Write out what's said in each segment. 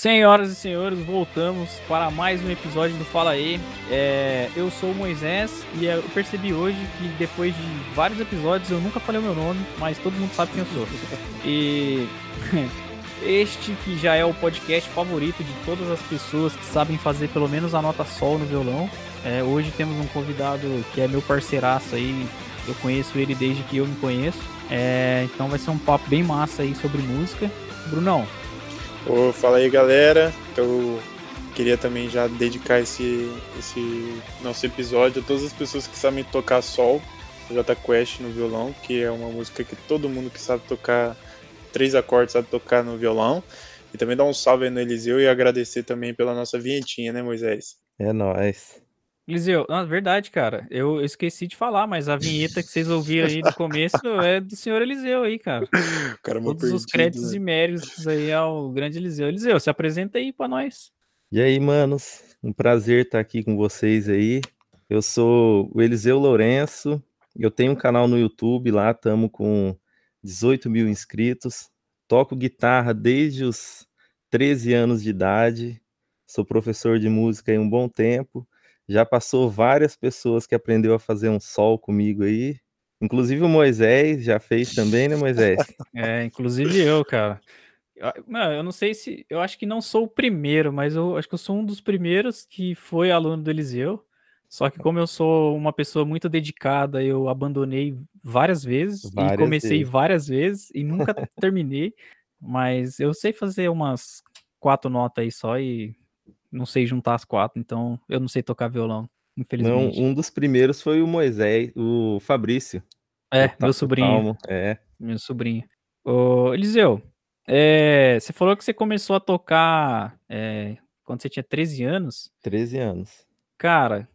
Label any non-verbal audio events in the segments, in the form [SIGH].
Senhoras e senhores, voltamos para mais um episódio do Fala aí. É, eu sou o Moisés e eu percebi hoje que depois de vários episódios eu nunca falei o meu nome, mas todo mundo sabe quem eu sou. E [LAUGHS] este que já é o podcast favorito de todas as pessoas que sabem fazer pelo menos a nota sol no violão. É, hoje temos um convidado que é meu parceiraço aí, eu conheço ele desde que eu me conheço. É, então vai ser um papo bem massa aí sobre música. Brunão, Oh, fala aí galera, eu queria também já dedicar esse, esse nosso episódio a todas as pessoas que sabem tocar sol, J Quest no violão, que é uma música que todo mundo que sabe tocar três acordes sabe tocar no violão. E também dar um salve aí no Eliseu e agradecer também pela nossa vinhetinha, né, Moisés? É nóis. Eliseu, na verdade, cara, eu esqueci de falar, mas a vinheta que vocês ouviram aí no começo [LAUGHS] é do senhor Eliseu aí, cara. Caramba, Todos os perdido, créditos né? e méritos aí ao grande Eliseu. Eliseu, se apresenta aí pra nós. E aí, manos, um prazer estar aqui com vocês aí. Eu sou o Eliseu Lourenço, eu tenho um canal no YouTube lá, estamos com 18 mil inscritos. Toco guitarra desde os 13 anos de idade, sou professor de música há um bom tempo. Já passou várias pessoas que aprendeu a fazer um sol comigo aí. Inclusive o Moisés já fez também, né, Moisés? [LAUGHS] É, inclusive eu, cara. Eu- Mano, eu não sei se. Eu acho que não sou o primeiro, mas eu acho que eu sou um dos primeiros que foi aluno do Eliseu. Só que, como eu sou uma pessoa muito dedicada, eu abandonei várias vezes e Várias comecei vezes. várias vezes e nunca [LAUGHS] terminei. Mas eu sei fazer umas quatro notas aí só e não sei juntar as quatro, então eu não sei tocar violão, Não, infelizmente. um dos primeiros foi o Moisés, o Fabrício. É, o meu o sobrinho. Talmo, É, Meu sobrinho. Ô, Eliseu, é, você falou que você começou a tocar é, quando você tinha 13 anos. 13 anos. Cara,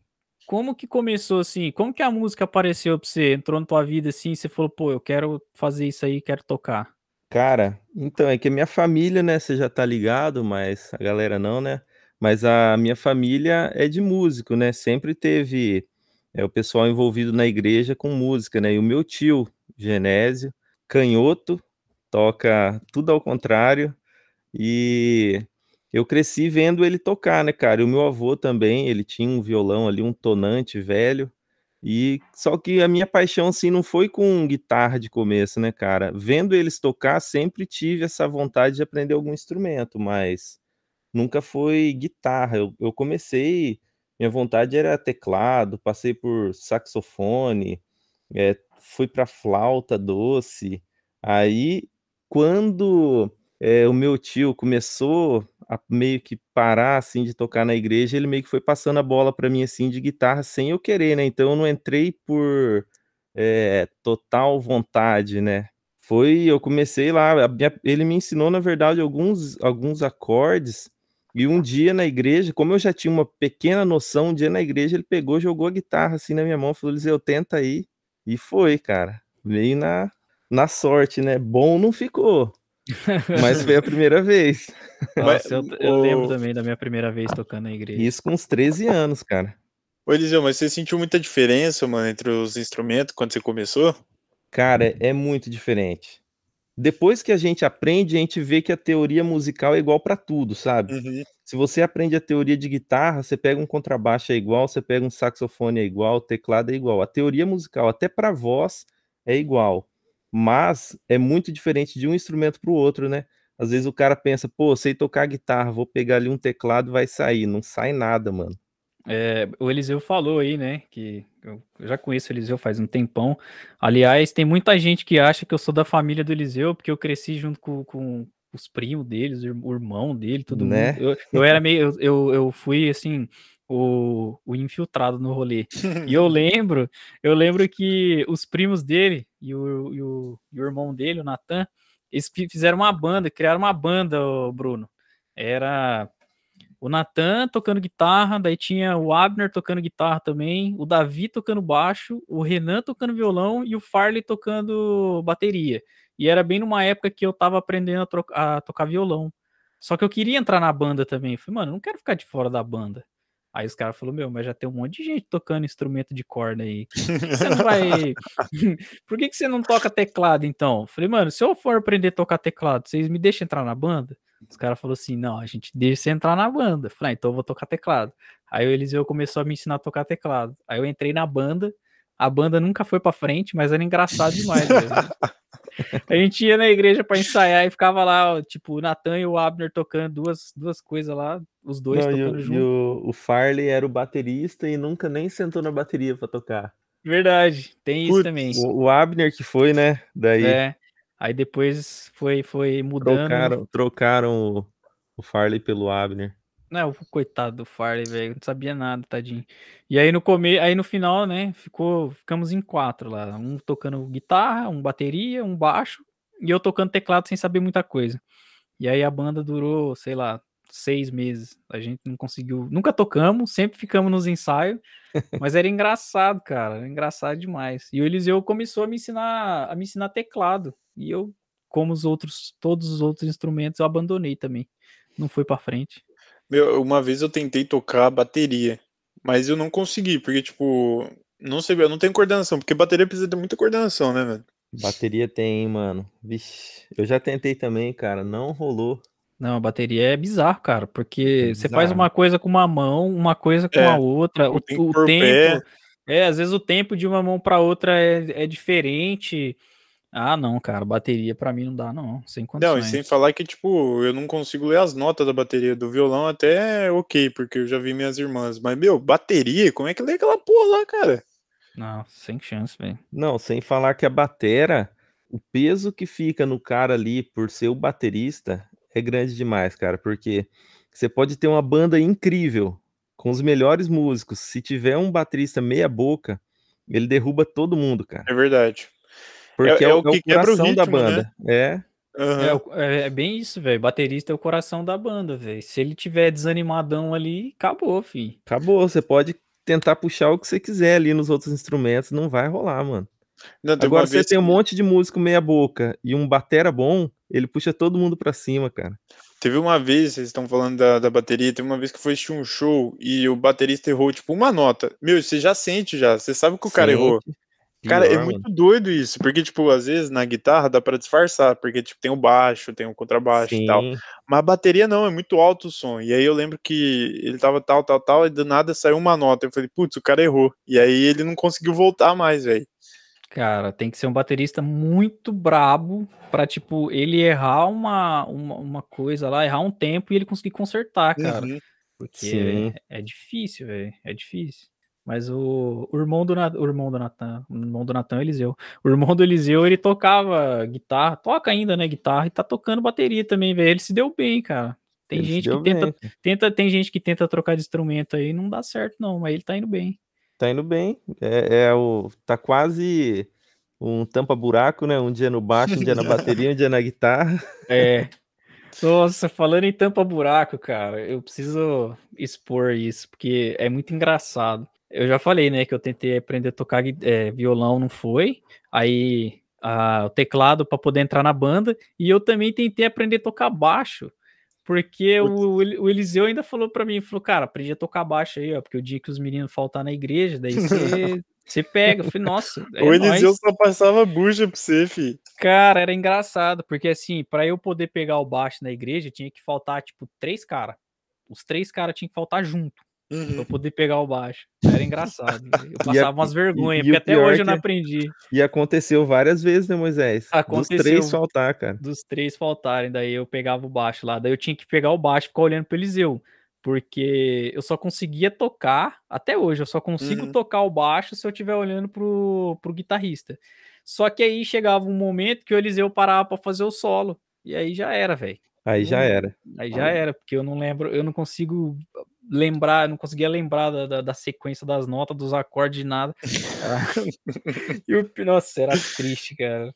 como que começou assim? Como que a música apareceu pra você? Entrou na tua vida assim e você falou, pô, eu quero fazer isso aí, quero tocar. Cara, então, é que a minha família, né, você já tá ligado, mas a galera não, né? Mas a minha família é de músico, né? Sempre teve é, o pessoal envolvido na igreja com música, né? E o meu tio, Genésio, canhoto, toca tudo ao contrário. E eu cresci vendo ele tocar, né, cara? E o meu avô também, ele tinha um violão ali, um tonante velho. E só que a minha paixão assim não foi com guitarra de começo, né, cara? Vendo eles tocar, sempre tive essa vontade de aprender algum instrumento, mas nunca foi guitarra. Eu, eu comecei, minha vontade era teclado, passei por saxofone, eh, fui para flauta doce. Aí, quando eh, o meu tio começou a meio que parar assim de tocar na igreja, ele meio que foi passando a bola para mim assim de guitarra sem eu querer, né? Então eu não entrei por eh, total vontade, né? Foi, eu comecei lá, minha- ele me ensinou na verdade alguns alguns acordes e um dia na igreja, como eu já tinha uma pequena noção, um dia na igreja ele pegou, jogou a guitarra assim na minha mão, falou: "Eliseu, tenta aí". E foi, cara. Veio na na sorte, né? Bom não ficou, mas foi a [LAUGHS] primeira vez. Nossa, eu, eu lembro também da minha primeira vez tocando na igreja. Isso com uns 13 anos, cara. Ô, Eliseu, mas você sentiu muita diferença, mano, entre os instrumentos quando você começou? Cara, é muito diferente. Depois que a gente aprende, a gente vê que a teoria musical é igual para tudo, sabe? Uhum. Se você aprende a teoria de guitarra, você pega um contrabaixo é igual, você pega um saxofone é igual, teclado é igual. A teoria musical, até para voz, é igual. Mas é muito diferente de um instrumento para o outro, né? Às vezes o cara pensa, pô, sei tocar guitarra, vou pegar ali um teclado, vai sair. Não sai nada, mano. É, o Eliseu falou aí, né? Que eu já conheço o Eliseu faz um tempão. Aliás, tem muita gente que acha que eu sou da família do Eliseu, porque eu cresci junto com, com os primos deles, o ir- o irmão dele, todo Né? mundo. Eu, eu era meio. Eu, eu, fui assim. O, o infiltrado no rolê. E eu [LAUGHS] lembro, eu lembro que os primos dele e o, e o, e o irmão dele, o Natan, eles fi- fizeram uma banda, criaram uma banda, Bruno. Era o Natan tocando guitarra, daí tinha o Abner tocando guitarra também, o Davi tocando baixo, o Renan tocando violão e o Farley tocando bateria. E era bem numa época que eu tava aprendendo a, a tocar violão. Só que eu queria entrar na banda também. Eu Falei, mano, eu não quero ficar de fora da banda. Aí os caras falaram, meu, mas já tem um monte de gente tocando instrumento de corda aí. Por que, que você não vai. [LAUGHS] Por que, que você não toca teclado, então? Eu Falei, mano, se eu for aprender a tocar teclado, vocês me deixam entrar na banda? Os caras falaram assim: não, a gente deixa você entrar na banda. Eu falei, ah, então eu vou tocar teclado. Aí o Eliseu começou a me ensinar a tocar teclado. Aí eu entrei na banda, a banda nunca foi pra frente, mas era engraçado demais. [LAUGHS] A gente ia na igreja para ensaiar e ficava lá, tipo, o Natan e o Abner tocando duas, duas coisas lá, os dois Não, e, tocando o, junto. e o, o Farley era o baterista e nunca nem sentou na bateria pra tocar. Verdade, tem isso Putz, também. O, o Abner que foi, né? Daí É. Aí depois foi, foi mudando. trocaram, trocaram o, o Farley pelo Abner. Não, coitado do Farley, velho, não sabia nada, tadinho. E aí no come... aí no final, né, ficou, ficamos em quatro lá, um tocando guitarra, um bateria, um baixo e eu tocando teclado sem saber muita coisa. E aí a banda durou, sei lá, seis meses. A gente não conseguiu, nunca tocamos, sempre ficamos nos ensaios, [LAUGHS] mas era engraçado, cara, era engraçado demais. E o Eliseu começou a me ensinar, a me ensinar teclado e eu, como os outros, todos os outros instrumentos, eu abandonei também. Não foi para frente. Meu, uma vez eu tentei tocar bateria, mas eu não consegui, porque, tipo, não sei, eu não tenho coordenação, porque bateria precisa ter muita coordenação, né, velho? Bateria tem, mano. Vixe, eu já tentei também, cara, não rolou. Não, a bateria é bizarro, cara, porque É você faz uma coisa com uma mão, uma coisa com É, a outra, o, o tempo. É, às vezes o tempo de uma mão para outra é, é diferente. Ah, não, cara, bateria pra mim não dá, não, sem Não, condições. e sem falar que, tipo, eu não consigo ler as notas da bateria do violão, até é ok, porque eu já vi minhas irmãs. Mas, meu, bateria, como é que lê aquela porra lá, cara? Não, sem chance, velho. Não, sem falar que a batera, o peso que fica no cara ali por ser o baterista é grande demais, cara, porque você pode ter uma banda incrível, com os melhores músicos, se tiver um baterista meia boca, ele derruba todo mundo, cara. É verdade. Porque é é, o o, é o que quebra o coração da ritmo, né? banda. É, Aham. É, é, é bem isso, velho. Baterista é o coração da banda, velho. Se ele tiver desanimadão ali, acabou, fi. acabou. Você pode tentar puxar o que você quiser ali nos outros instrumentos, não vai rolar, mano. Não, Agora você tem um monte de músico meia boca e um batera bom, ele puxa todo mundo pra cima, cara. Teve uma vez, vocês estão falando da, da bateria, teve uma vez que foi um show e o baterista errou, tipo, uma nota. Meu, você já sente já, você sabe que o cara errou. Cara, é muito doido isso, porque, tipo, às vezes na guitarra dá pra disfarçar, porque, tipo, tem o baixo, tem o contrabaixo e tal. Sim. Mas a bateria não, é muito alto o som. E aí eu lembro que ele tava tal, tal, tal, e do nada saiu uma nota. Eu falei, putz, o cara errou. E aí ele não conseguiu voltar mais, velho. Cara, tem que ser um baterista muito brabo pra, tipo, ele errar uma, uma, uma coisa lá, errar um tempo e ele conseguir consertar, cara. Uhum. Porque é, é difícil, velho. É difícil. Mas o, o irmão do Na- o irmão do Natan, o irmão do Natan é Eliseu. O irmão do Eliseu, ele tocava guitarra, toca ainda, né, guitarra e tá tocando bateria também, velho. Ele se deu bem, cara. Tem Ele gente que tenta, tenta, tem gente que tenta trocar de instrumento aí, não dá certo não, mas ele tá indo bem. Tá indo bem. É, é o. Tá quase um tampa-buraco, né? Um dia no baixo, um dia na bateria, um dia na guitarra. [LAUGHS] É. Nossa, falando em tampa-buraco, cara, eu preciso expor isso, porque é muito engraçado. Eu já falei, né, que eu tentei aprender a tocar é, violão, não foi. Aí a- o teclado para poder entrar na banda. E eu também tentei aprender a tocar baixo. Porque o, o Eliseu ainda falou para mim, falou, cara, aprendi a tocar baixo aí, ó, porque o dia que os meninos faltar na igreja, daí você [LAUGHS] você pega. Eu falei, nossa, é o Eliseu nóis. só passava bucha pra você, fi. Cara, era engraçado, porque assim, pra eu poder pegar o baixo na igreja, tinha que faltar, tipo, três caras. Os três caras tinham que faltar junto pra Uhum. eu poder pegar o baixo. Era engraçado. Eu [LAUGHS] a- passava umas vergonhas, porque até hoje eu não aprendi E aconteceu várias vezes, né, Moisés? Aconteceu. Dos três faltar, cara. dos três faltarem. Daí eu pegava o baixo lá. Daí eu tinha que pegar o baixo e ficar olhando pro Eliseu. Porque eu só conseguia tocar, até hoje, eu só consigo Uhum. tocar o baixo se eu estiver olhando pro, pro guitarrista. Só que aí chegava um momento que o Eliseu parava pra fazer o solo. E aí já era, velho. Aí já Hum. era. Aí já era, porque eu não lembro, eu não consigo lembrar, eu não conseguia lembrar da, da, da sequência das notas, dos acordes, de nada. [LAUGHS] E o, nossa, era triste, cara.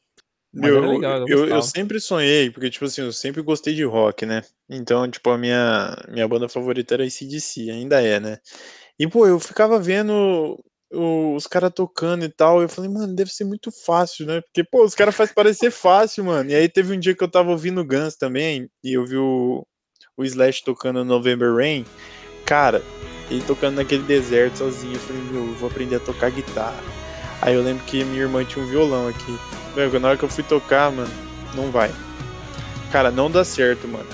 Mas era legal, eu eu, eu sempre sonhei, porque, tipo assim, eu sempre gostei de rock, né? Então, tipo, a minha, minha banda favorita era ACDC, ainda é, né? E, pô, eu ficava vendo os caras tocando e tal, eu falei, mano, deve ser muito fácil, né? Porque, pô, os caras fazem parecer fácil, mano. E aí teve um dia que eu tava ouvindo Guns também, e eu vi o, o Slash tocando November Rain. Cara, ele tocando naquele deserto sozinho, eu falei, meu, eu vou aprender a tocar guitarra. Aí eu lembro que minha irmã tinha um violão aqui. Meu, na hora que eu fui tocar, mano, não vai. Cara, não dá certo, mano.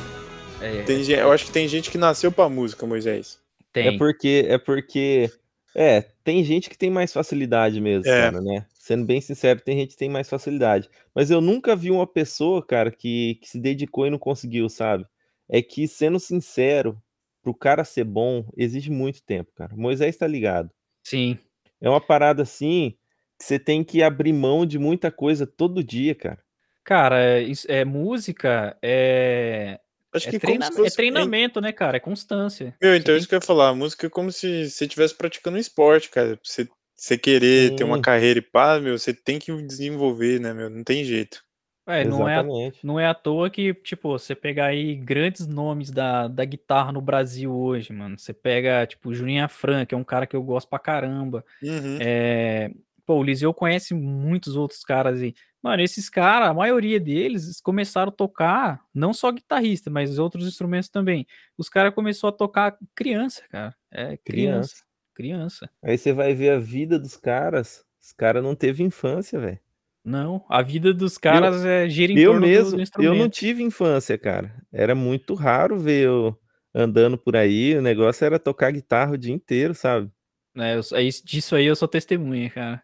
É, tem, eu acho que tem gente que nasceu pra música, Moisés. Tem. É porque, é porque, é, tem gente que tem mais facilidade mesmo, é. cara, né? Sendo bem sincero, tem gente que tem mais facilidade. Mas eu nunca vi uma pessoa, cara, que, que se dedicou e não conseguiu, sabe? É que, sendo sincero, pro cara ser bom, exige muito tempo, cara. Moisés tá ligado. Sim. É uma parada assim que você tem que abrir mão de muita coisa todo dia, cara. Cara, é, é música, é. Acho é que treina... fosse... é treinamento, né, cara? É constância. Meu, então tem... isso que eu ia falar. A música é como se você estivesse praticando um esporte, cara. Você, você querer Sim. ter uma carreira e pá, meu, você tem que desenvolver, né, meu? Não tem jeito. É, não é, não é à toa que, tipo, você pegar aí grandes nomes da, da guitarra no Brasil hoje, mano. Você pega, tipo, Juninho Afran, que é um cara que eu gosto pra caramba. Uhum. É, pô, o Liseu conhece muitos outros caras aí. Mano, esses caras, a maioria deles começaram a tocar, não só guitarrista, mas outros instrumentos também. Os caras começaram a tocar criança, cara. É, criança. Criança. Aí você vai ver a vida dos caras. Os caras não teve infância, velho. Não, a vida dos caras eu, é gira em eu mesmo, Eu não tive infância, cara. Era muito raro ver eu andando por aí. O negócio era tocar guitarra o dia inteiro, sabe? É, eu, é disso aí eu sou testemunha, cara.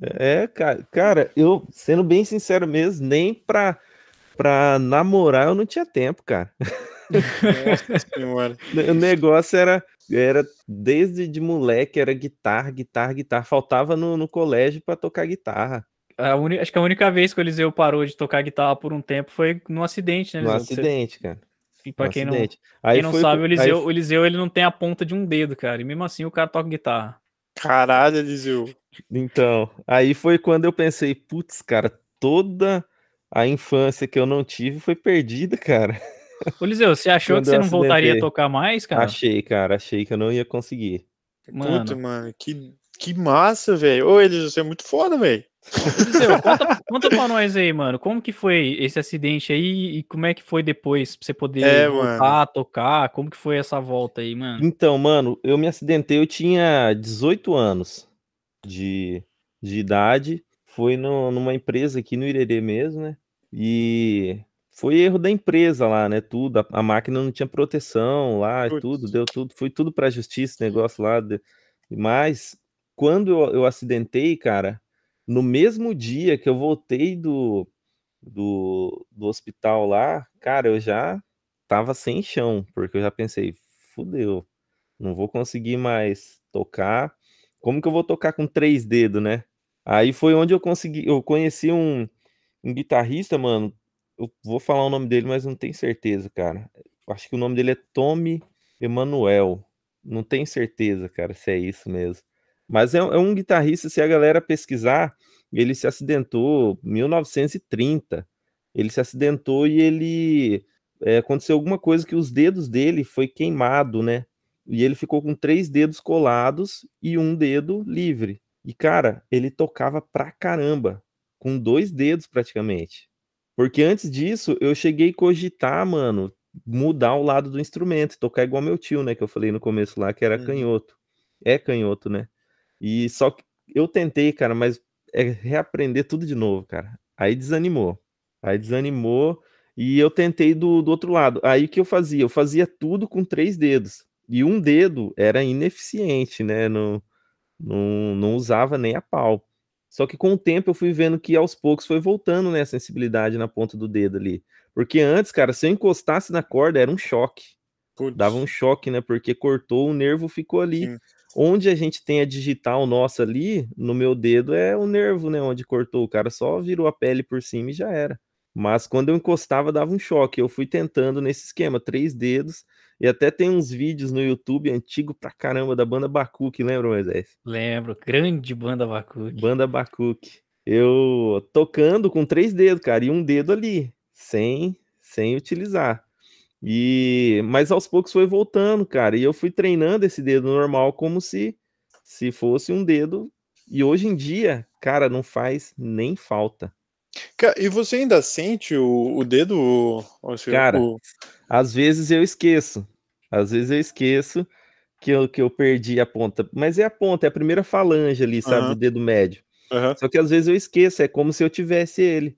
É, cara, cara, eu, sendo bem sincero mesmo, nem pra, pra namorar eu não tinha tempo, cara. Nossa senhora. [LAUGHS] o negócio era, era desde de moleque, era guitarra, guitarra, guitarra. Faltava no, no colégio para tocar guitarra. A uni... Acho que a única vez que o Eliseu parou de tocar guitarra por um tempo foi num acidente, né? No acidente, Você... cara. E pra quem não, quem não sabe, o Eliseu, aí... o Eliseu ele não tem a ponta de um dedo, cara. E mesmo assim o cara toca guitarra. Caralho, Eliseu. Então, aí foi quando eu pensei, putz, cara, toda a infância que eu não tive foi perdida, cara. [LAUGHS] Ô, Eliseu, você achou que você não voltaria a tocar mais, cara? Achei, cara, achei que eu não ia conseguir. Mano, Puta, mano, que, que massa, velho. Ô, Eliseu, você é muito foda, velho. Eliseu, conta, conta pra nós aí, mano. Como que foi esse acidente aí e como é que foi depois pra você poder é, voltar mano. a tocar? Como que foi essa volta aí, mano? Então, mano, eu me acidentei, eu tinha 18 anos de, de idade. Foi no, numa empresa aqui no Irerê mesmo, né? E foi erro da empresa lá, né? Tudo. A, a máquina não tinha proteção lá, Putz. tudo, deu tudo. Foi tudo pra justiça, negócio lá. De, mas quando eu, eu acidentei, cara no mesmo dia que eu voltei do, do, do hospital lá, cara, eu já tava sem chão, porque eu já pensei, fudeu, não vou conseguir mais tocar. Como que eu vou tocar com três dedos, né? Aí foi onde eu consegui, eu conheci um, um guitarrista, mano. Eu vou falar o nome dele, mas não tenho certeza, cara. Acho que o nome dele é Tommy Emanuel. Não tenho certeza, cara, se é isso mesmo. Mas é, é um guitarrista, se a galera pesquisar, ele se acidentou em 1930. Ele se acidentou e ele é, aconteceu alguma coisa que os dedos dele foi queimado, né? E ele ficou com três dedos colados e um dedo livre. E cara, ele tocava pra caramba, com dois dedos praticamente. Porque antes disso, eu cheguei a cogitar, mano, mudar o lado do instrumento, tocar igual meu tio, né? Que eu falei no começo lá, que era uhum. canhoto. É canhoto, né? E só que eu tentei, cara, mas é reaprender tudo de novo, cara. Aí desanimou. Aí desanimou e eu tentei do, do outro lado. Aí o que eu fazia? Eu fazia tudo com três dedos. E um dedo era ineficiente, né? Não, não, não usava nem a pau. Só que com o tempo eu fui vendo que aos poucos foi voltando, né, a sensibilidade na ponta do dedo ali. Porque antes, cara, se eu encostasse na corda era um choque. Putz. Dava um choque, né? Porque cortou, o nervo ficou ali. Sim. Onde a gente tem a digital nossa ali, no meu dedo, é o nervo, né? Onde cortou. O cara só virou a pele por cima e já era. Mas quando eu encostava, dava um choque. Eu fui tentando nesse esquema, três dedos. E até tem uns vídeos no YouTube antigo pra caramba da banda Bakuk, lembra, Moisés? Lembro, grande banda Bakuk. Banda Bakuk. Eu tocando com três dedos, cara, e um dedo ali, sem, sem utilizar. E mas aos poucos foi voltando, cara. E eu fui treinando esse dedo normal como se se fosse um dedo. E hoje em dia, cara, não faz nem falta. E você ainda sente o, o dedo? Cara, o... às vezes eu esqueço. Às vezes eu esqueço que eu, que eu perdi a ponta. Mas é a ponta, é a primeira falange ali, sabe, uhum. do dedo médio. Uhum. Só que às vezes eu esqueço, é como se eu tivesse ele.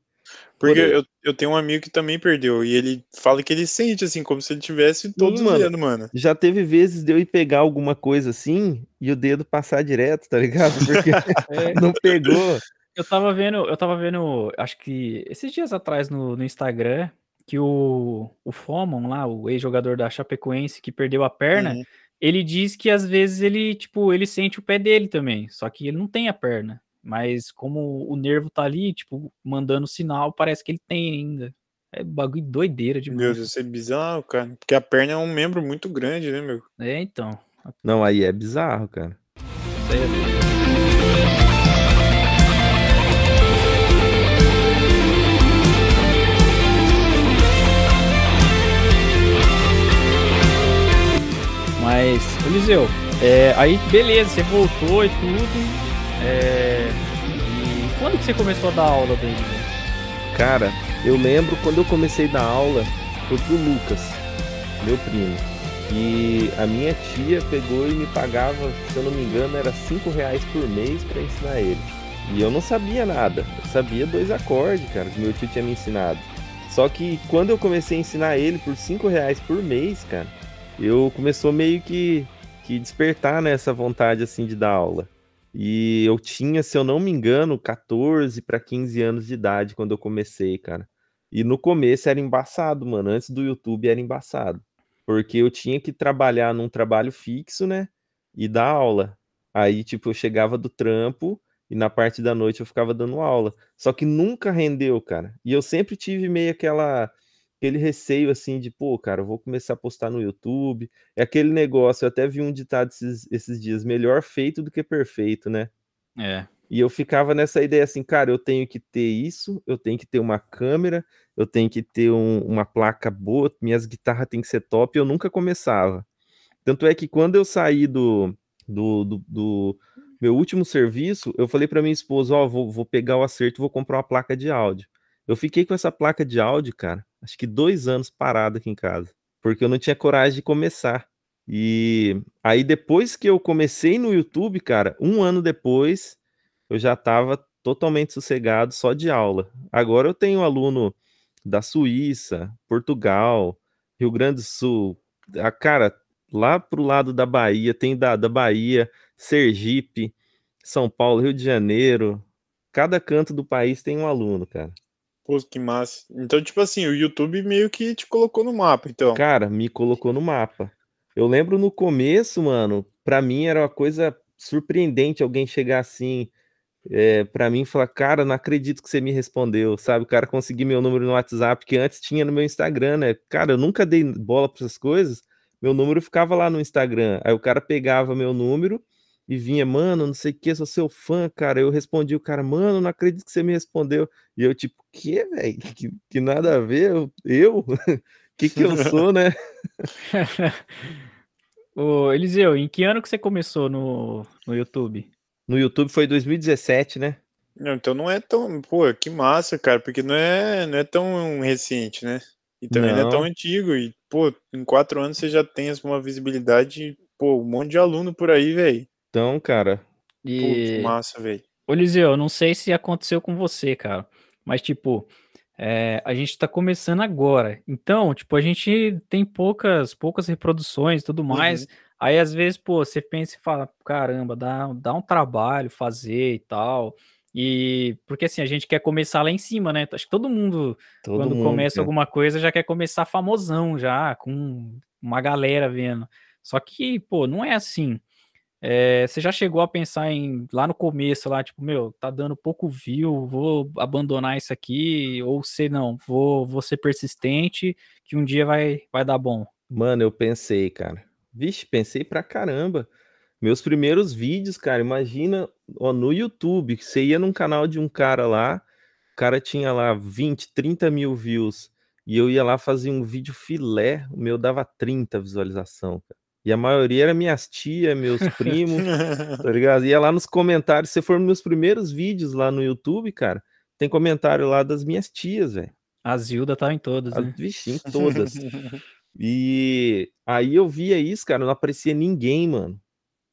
Porque eu, eu tenho um amigo que também perdeu, e ele fala que ele sente, assim, como se ele tivesse todos os dedos, mano. Já teve vezes de eu ir pegar alguma coisa assim, e o dedo passar direto, tá ligado? Porque [LAUGHS] é. [LAUGHS] não pegou. Eu tava vendo, eu tava vendo, acho que esses dias atrás no, no Instagram, que o, o Fomon lá, o ex-jogador da Chapecoense que perdeu a perna, uhum. ele diz que às vezes ele, tipo, ele sente o pé dele também, só que ele não tem a perna. Mas como o nervo tá ali, tipo, mandando sinal, parece que ele tem ainda. É bagulho doideira demais. Meu Deus, isso é bizarro, cara. Porque a perna é um membro muito grande, né, meu? É, então. Não, aí é bizarro, cara. Isso aí é Mas, Eliseu, é, aí beleza, você voltou e tudo. É... E quando que você começou a dar aula dele? Cara, eu lembro quando eu comecei a dar aula, foi pro Lucas, meu primo. E a minha tia pegou e me pagava, se eu não me engano, era 5 reais por mês para ensinar ele. E eu não sabia nada, eu sabia dois acordes, cara, que meu tio tinha me ensinado. Só que quando eu comecei a ensinar ele por 5 reais por mês, cara, eu começou meio que, que despertar nessa né, vontade assim de dar aula. E eu tinha, se eu não me engano, 14 para 15 anos de idade quando eu comecei, cara. E no começo era embaçado, mano. Antes do YouTube era embaçado. Porque eu tinha que trabalhar num trabalho fixo, né? E dar aula. Aí, tipo, eu chegava do trampo e na parte da noite eu ficava dando aula. Só que nunca rendeu, cara. E eu sempre tive meio aquela aquele receio assim de, pô, cara, eu vou começar a postar no YouTube. É aquele negócio, eu até vi um ditado esses, esses dias, melhor feito do que perfeito, né? É. E eu ficava nessa ideia assim, cara, eu tenho que ter isso, eu tenho que ter uma câmera, eu tenho que ter um, uma placa boa, minhas guitarras têm que ser top, eu nunca começava. Tanto é que quando eu saí do, do, do, do meu último serviço, eu falei para minha esposa, ó, oh, vou, vou pegar o acerto e vou comprar uma placa de áudio. Eu fiquei com essa placa de áudio, cara, acho que dois anos parado aqui em casa, porque eu não tinha coragem de começar. E aí, depois que eu comecei no YouTube, cara, um ano depois, eu já estava totalmente sossegado só de aula. Agora eu tenho aluno da Suíça, Portugal, Rio Grande do Sul, a cara, lá pro lado da Bahia, tem da, da Bahia, Sergipe, São Paulo, Rio de Janeiro, cada canto do país tem um aluno, cara. Pô, que massa. Então, tipo assim, o YouTube meio que te colocou no mapa, então. Cara, me colocou no mapa. Eu lembro no começo, mano, pra mim era uma coisa surpreendente alguém chegar assim, é, para mim falar, cara, não acredito que você me respondeu, sabe? O cara conseguir meu número no WhatsApp, que antes tinha no meu Instagram, né? Cara, eu nunca dei bola pra essas coisas, meu número ficava lá no Instagram. Aí o cara pegava meu número e vinha, mano, não sei o que, sou seu fã, cara. Eu respondi o cara, mano, não acredito que você me respondeu. E eu, tipo, que, velho? Que, que, nada a ver, eu? eu? [LAUGHS] que que eu sou, né? [LAUGHS] Ô, Eliseu, em que ano que você começou no, no YouTube? No YouTube foi 2017, né? Não, então não é tão. Pô, que massa, cara, porque não é, não é tão recente, né? E também não, não é tão antigo. E, pô, em quatro anos você já tem uma visibilidade, pô, um monte de aluno por aí, velho. Então, cara. E... Que massa, velho. Ô, Liseu, não sei se aconteceu com você, cara, mas, tipo, é, a gente tá começando agora. Então, tipo, a gente tem poucas, poucas reproduções e tudo mais. Uhum. Aí, às vezes, pô, você pensa e fala, caramba, dá, dá um trabalho fazer e tal. E porque assim, a gente quer começar lá em cima, né? Acho que todo mundo, todo quando mundo começa quer. alguma coisa, já quer começar famosão, já, com uma galera vendo. Só que, pô, não é assim. É, você já chegou a pensar em lá no começo, lá, tipo, meu, tá dando pouco view, vou abandonar isso aqui, ou se não, vou, vou ser persistente, que um dia vai, vai dar bom. Mano, eu pensei, cara. Vixe, pensei pra caramba. Meus primeiros vídeos, cara, imagina ó, no YouTube, você ia num canal de um cara lá, o cara tinha lá 20, 30 mil views, e eu ia lá fazer um vídeo filé, o meu dava 30 visualização, cara. E a maioria era minhas tias, meus [LAUGHS] primos, tá ligado? Ia lá nos comentários, se for meus primeiros vídeos lá no YouTube, cara, tem comentário lá das minhas tias, velho. A Zilda tá em todas, né? Vixe, em [LAUGHS] todas. e aí eu via isso, cara, não aparecia ninguém, mano.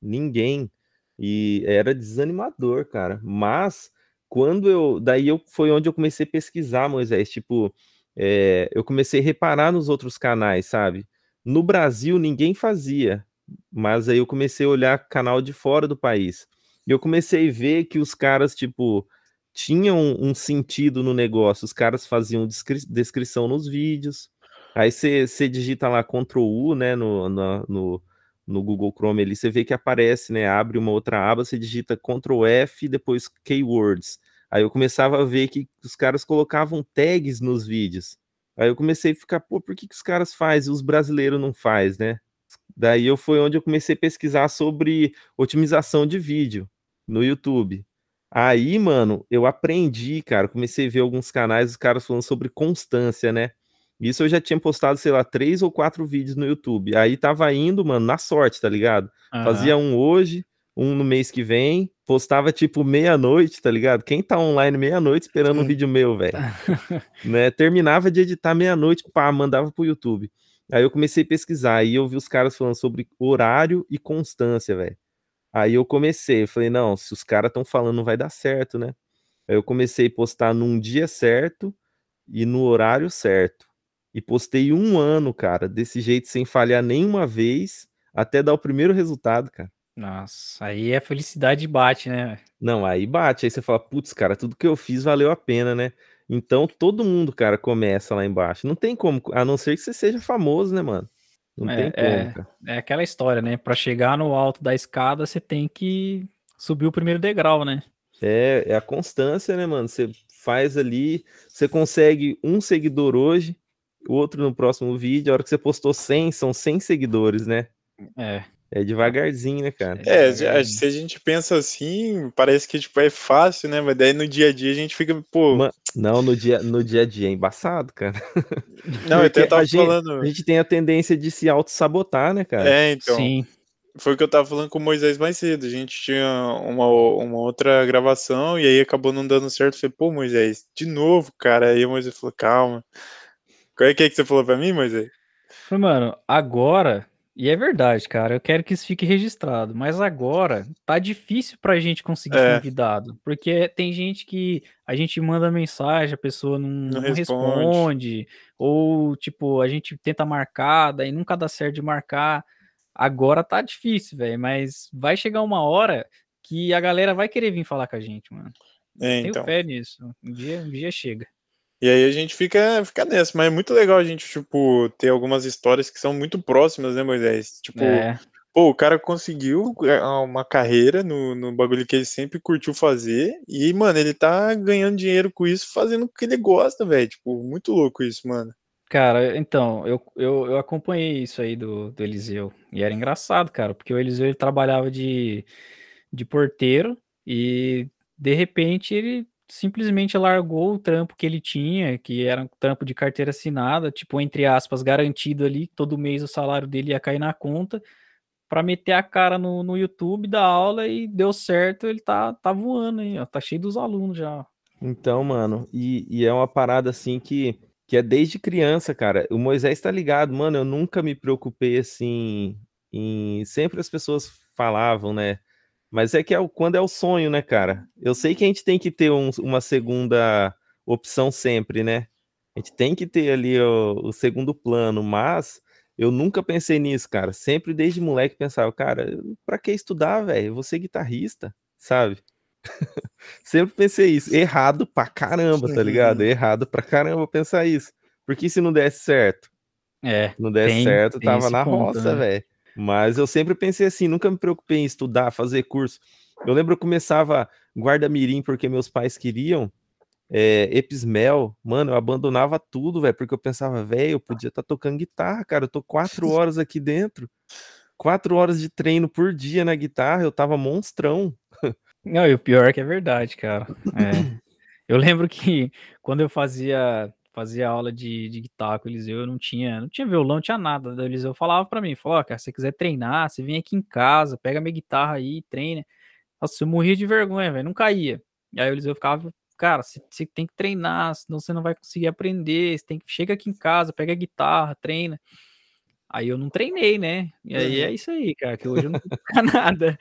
Ninguém. E era desanimador, cara. Mas quando eu. Daí eu, foi onde eu comecei a pesquisar, Moisés. Tipo, é, eu comecei a reparar nos outros canais, sabe? No Brasil ninguém fazia, mas aí eu comecei a olhar canal de fora do país. E eu comecei a ver que os caras, tipo, tinham um sentido no negócio. Os caras faziam descri descrição nos vídeos. Aí você digita lá Ctrl U, né, no, no, no, Google Chrome ali, você vê que aparece, né, abre uma outra aba, você digita Ctrl F, depois Keywords. Aí eu começava a ver que os caras colocavam tags nos vídeos. Aí eu comecei a ficar, pô, por que, que os caras fazem e os brasileiros não faz, né? Daí eu foi onde eu comecei a pesquisar sobre otimização de vídeo no YouTube. Aí, mano, eu aprendi, cara, comecei a ver alguns canais, os caras falando sobre constância, né? Isso eu já tinha postado, sei lá, três ou quatro vídeos no YouTube. Aí tava indo, mano, na sorte, tá ligado? Uhum. Fazia um hoje, um no mês que vem, postava tipo meia-noite, tá ligado? Quem tá online meia-noite esperando um vídeo meu, velho? [LAUGHS] né? Terminava de editar meia-noite, pá, mandava pro YouTube. Aí eu comecei a pesquisar, aí eu vi os caras falando sobre horário e constância, velho. Aí eu comecei, falei, não, se os caras estão falando, não vai dar certo, né? Aí eu comecei a postar num dia certo e no horário certo. E postei um ano, cara, desse jeito, sem falhar nenhuma vez, até dar o primeiro resultado, cara. Nossa, aí a felicidade bate, né? Não, aí bate, aí você fala, putz, cara, tudo que eu fiz valeu a pena, né? Então todo mundo, cara, começa lá embaixo. Não tem como, a não ser que você seja famoso, né, mano? Não é, tem como, é, cara. É aquela história, né? Para chegar no alto da escada, você tem que subir o primeiro degrau, né? É, é a constância, né, mano? Você faz ali, você consegue um seguidor hoje, outro no próximo vídeo, a hora que você postou 100, são 100 seguidores, né? É. É devagarzinho, né, cara? É, é se a gente pensa assim, parece que tipo, é fácil, né? Mas daí no dia a dia a gente fica, pô. não, no dia, no dia a dia é embaçado, cara. [LAUGHS] Não, eu até tava a falando. Gente, a gente tem a tendência de se auto-sabotar, né, cara? É, então. Sim. Foi o que eu tava falando com o Moisés mais cedo. A gente tinha uma, uma outra gravação e aí acabou não dando certo. Eu falei, pô, Moisés, de novo, cara. Aí o Moisés falou, calma. Qual é que, é que você falou pra mim, Moisés? Falei, mano, agora e é verdade, cara. Eu quero que isso fique registrado. Mas agora tá difícil pra gente conseguir é. convidado. Porque tem gente que a gente manda mensagem, a pessoa não, não, não responde. responde. Ou, tipo, a gente tenta marcar, daí nunca dá certo de marcar. Agora tá difícil, velho. Mas vai chegar uma hora que a galera vai querer vir falar com a gente, mano. É, Tenho então. fé nisso. Um dia, um dia chega. E aí a gente fica, fica nessa, mas é muito legal a gente, tipo, ter algumas histórias que são muito próximas, né, Moisés? Tipo, é. pô, o cara conseguiu é, uma carreira no, no bagulho que ele sempre curtiu fazer, e, mano, ele tá ganhando dinheiro com isso, fazendo o que ele gosta, velho. Tipo, muito louco isso, mano. Cara, então, eu, eu, eu acompanhei isso aí do, do Eliseu, e era engraçado, cara, porque o Eliseu ele trabalhava de, de porteiro, e de repente ele simplesmente largou o trampo que ele tinha, que era um trampo de carteira assinada, tipo, entre aspas, garantido ali, todo mês o salário dele ia cair na conta, para meter a cara no, no YouTube da aula e deu certo, ele tá, tá voando aí, ó, tá cheio dos alunos já. Então, mano, e, e é uma parada assim que, que é desde criança, cara. O Moisés tá ligado, mano, eu nunca me preocupei assim em. Sempre as pessoas falavam, né? Mas é que é quando é o sonho, né, cara? Eu sei que a gente tem que ter um, uma segunda opção sempre, né? A gente tem que ter ali o, o, segundo plano, mas eu nunca pensei nisso, cara. Sempre desde moleque pensava, cara, pra que estudar, velho? Eu vou ser guitarrista, sabe? [LAUGHS] Sempre pensei isso. Errado pra caramba, tá ligado? Errado pra caramba pensar isso. Porque se não desse certo? É. Se não desse tem, certo, tem tava na ponto, roça, né? velho. Mas eu sempre pensei assim, nunca me preocupei em estudar, fazer curso. Eu lembro que eu começava guarda-mirim porque meus pais queriam, é, Epismel, mano, eu abandonava tudo, velho, porque eu pensava, velho, eu podia estar tá tocando guitarra, cara, eu tô quatro [LAUGHS] horas aqui dentro, quatro horas de treino por dia na guitarra, eu tava monstrão. Não, e o pior é que é verdade, cara. É. [LAUGHS] Eu lembro que quando eu fazia fazia aula de, de guitarra com o Eliseu, eu não tinha, não tinha violão, não tinha nada. O Eliseu falava para mim, falou, oh, cara, se você quiser treinar, você vem aqui em casa, pega minha guitarra aí treina. Nossa, eu morria de vergonha, velho, não caía. E aí o Eliseu ficava, cara, você, você tem que treinar, senão você não vai conseguir aprender, você tem que, chega aqui em casa, pega a guitarra, treina. Aí eu não treinei, né? E aí é uhum. isso aí, cara, que hoje eu não tenho [LAUGHS] nada.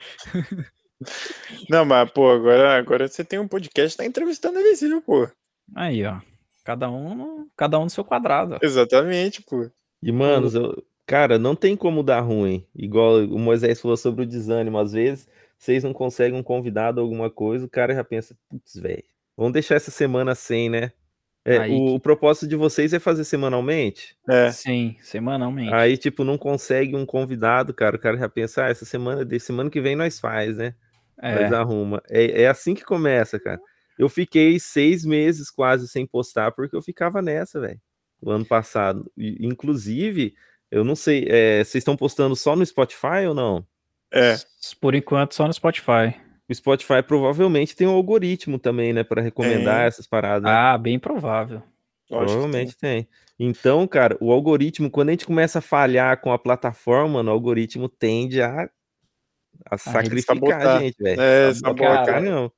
Não, mas, pô, agora, agora você tem um podcast, tá entrevistando ele, sim, pô. Aí, ó. Cada um, cada um no seu quadrado. Exatamente, pô. E, mano, eu, cara, não tem como dar ruim. Igual o Moisés falou sobre o desânimo. Às vezes, vocês não conseguem um convidado alguma coisa, o cara já pensa, putz, velho, vamos deixar essa semana sem, né? É, Aí o, que- o propósito de vocês é fazer semanalmente? É. Sim, semanalmente. Aí, tipo, não consegue um convidado, cara. O cara já pensa, ah, essa semana, de semana que vem nós faz, né? é, Nós arruma. É, é assim que começa, cara. Eu fiquei seis meses quase sem postar porque eu ficava nessa, velho. O ano passado. E, inclusive, eu não sei, é, vocês estão postando só no Spotify ou não? É. Por enquanto, só no Spotify. O Spotify provavelmente tem um algoritmo também, né, para recomendar Tem. essas paradas. né? Ah, bem provável. lógico Provavelmente tem. Então, cara, o algoritmo, quando a gente começa a falhar com a plataforma, mano, o algoritmo tende a, a sacrificar a gente, velho. É, Sabotar, sabotar. não.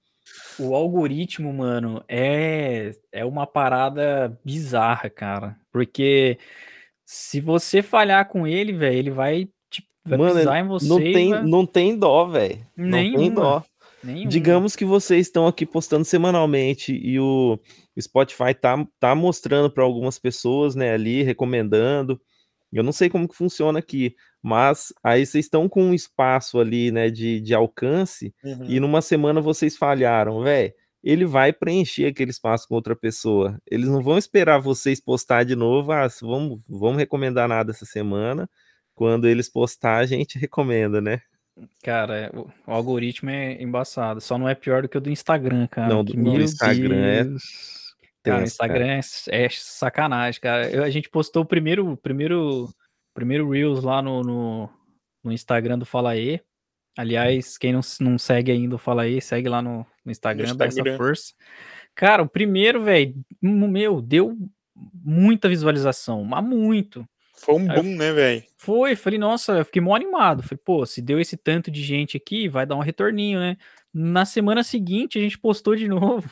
O algoritmo, mano, é, é uma parada bizarra, cara. Porque se você falhar com ele, velho, ele vai, tipo, vai Mano, pisar em você. Não tem, vai- não tem dó, velho. Não tem dó. nenhuma. Digamos que vocês estão aqui postando semanalmente e o Spotify tá, tá mostrando para algumas pessoas, né, ali, recomendando. Eu não sei como que funciona aqui, mas aí vocês estão com um espaço ali, né, de, de alcance Uhum. e numa semana vocês falharam, velho. Ele vai preencher aquele espaço com outra pessoa. Eles não vão esperar vocês postar de novo. Ah, vamos, vamos recomendar nada essa semana. Quando eles postar, a gente recomenda, né? Cara, é, o, algoritmo é embaçado. Só não é pior do que o do Instagram, cara. Não, que, do- meu Instagram é Deus. Cara, o Instagram é, é sacanagem, cara. Eu- a gente postou o primeiro, primeiro, primeiro Reels lá no, no, no Instagram do Fala E. Aliás, quem não, não segue ainda o Fala E, segue lá no, no Instagram, essa Instagram. força. Cara, o primeiro, velho, meu, deu muita visualização, mas muito. Foi um Aí boom, né, velho? Foi, falei, nossa, eu fiquei mó animado. Falei, pô, se deu esse tanto de gente aqui, vai dar um retorninho, né? Na semana seguinte, a gente postou de [LAUGHS] novo.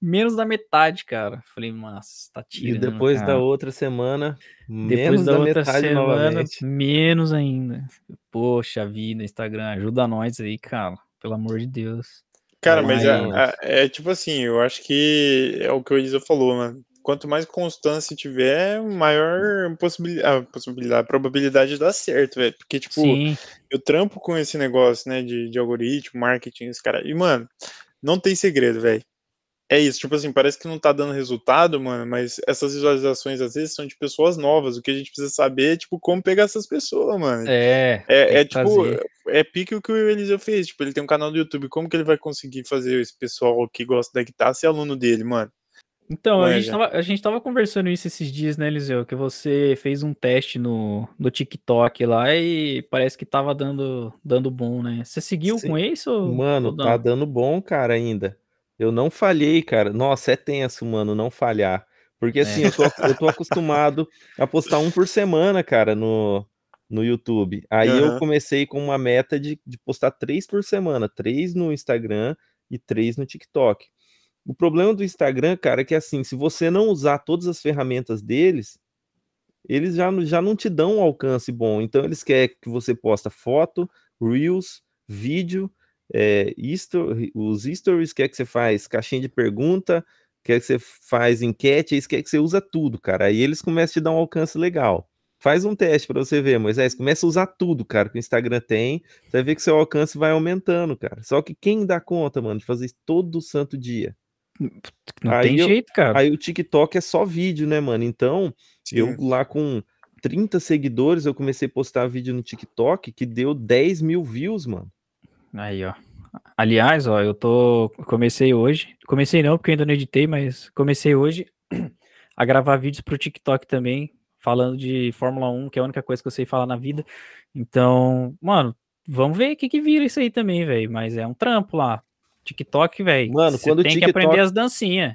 Menos da metade, cara. Falei, nossa, tá E tirando. depois cara. da outra semana, Depois menos da, da, outra metade semana, novamente. menos ainda. Poxa vida, Instagram, ajuda nós aí, cara. Pelo amor de Deus. Cara, mas é, Mas- é- é tipo assim, eu acho que é o que o Elisa falou, mano. Quanto mais constância tiver, maior possibilidade, possibilidade, probabilidade de dar certo, velho. Porque, tipo, Sim, eu trampo com esse negócio, né, de, de algoritmo, marketing, esse cara. E, mano, não tem segredo, velho. É isso, tipo assim, parece que não tá dando resultado, mano, mas essas visualizações às vezes são de pessoas novas. O que a gente precisa saber é, tipo, como pegar essas pessoas, mano. é. É, é tipo, fazer. é pique o que o Eliseu fez. Tipo, ele tem um canal do YouTube. Como que ele vai conseguir fazer esse pessoal que gosta da guitarra ser aluno dele, mano? Então, a gente, tava, a gente tava conversando isso esses dias, né, Eliseu? Que você fez um teste no, no TikTok lá e parece que tava dando, dando bom, né? Você seguiu Sim. com isso? Mano, ou tá dando bom, cara, ainda. Eu não falhei, cara. Nossa, é tenso, mano, não falhar. Porque assim, eu tô, eu tô acostumado a postar um por semana, cara, no, no YouTube. Aí eu Aham. comecei com uma meta de, de postar três por semana, três no Instagram e três no TikTok. O problema do Instagram, cara, é que assim, se você não usar todas as ferramentas deles, eles já, não- já não te dão um alcance bom. Então eles querem que você posta foto, reels, vídeo, é, histo- os stories, quer que você faz caixinha de pergunta, quer que você faz enquete, eles querem que você usa tudo, cara. Aí eles começam a te dar um alcance legal. Faz um teste para você ver, Moisés. Começa a usar tudo, cara, que o Instagram tem. Você vai ver que seu alcance vai aumentando, cara. Só que quem dá conta, mano, de fazer isso todo santo dia? Não Aí tem eu- jeito, cara. Aí o TikTok é só vídeo, né, mano? Então, eu Sim. lá com 30 seguidores, eu comecei a postar vídeo no TikTok que deu 10 mil views, mano. Aí, ó. Aliás, ó, eu tô. Comecei hoje. Comecei não, porque eu ainda não editei, mas comecei hoje [CLEARS THROAT] a gravar vídeos pro TikTok também, falando de Fórmula 1, que é a única coisa que eu sei falar na vida. Então, mano, vamos ver o que, que vira isso aí também, velho. Mas é um trampo lá. TikTok, velho. Mano, Você quando o tem que TikTok- aprender as dancinhas.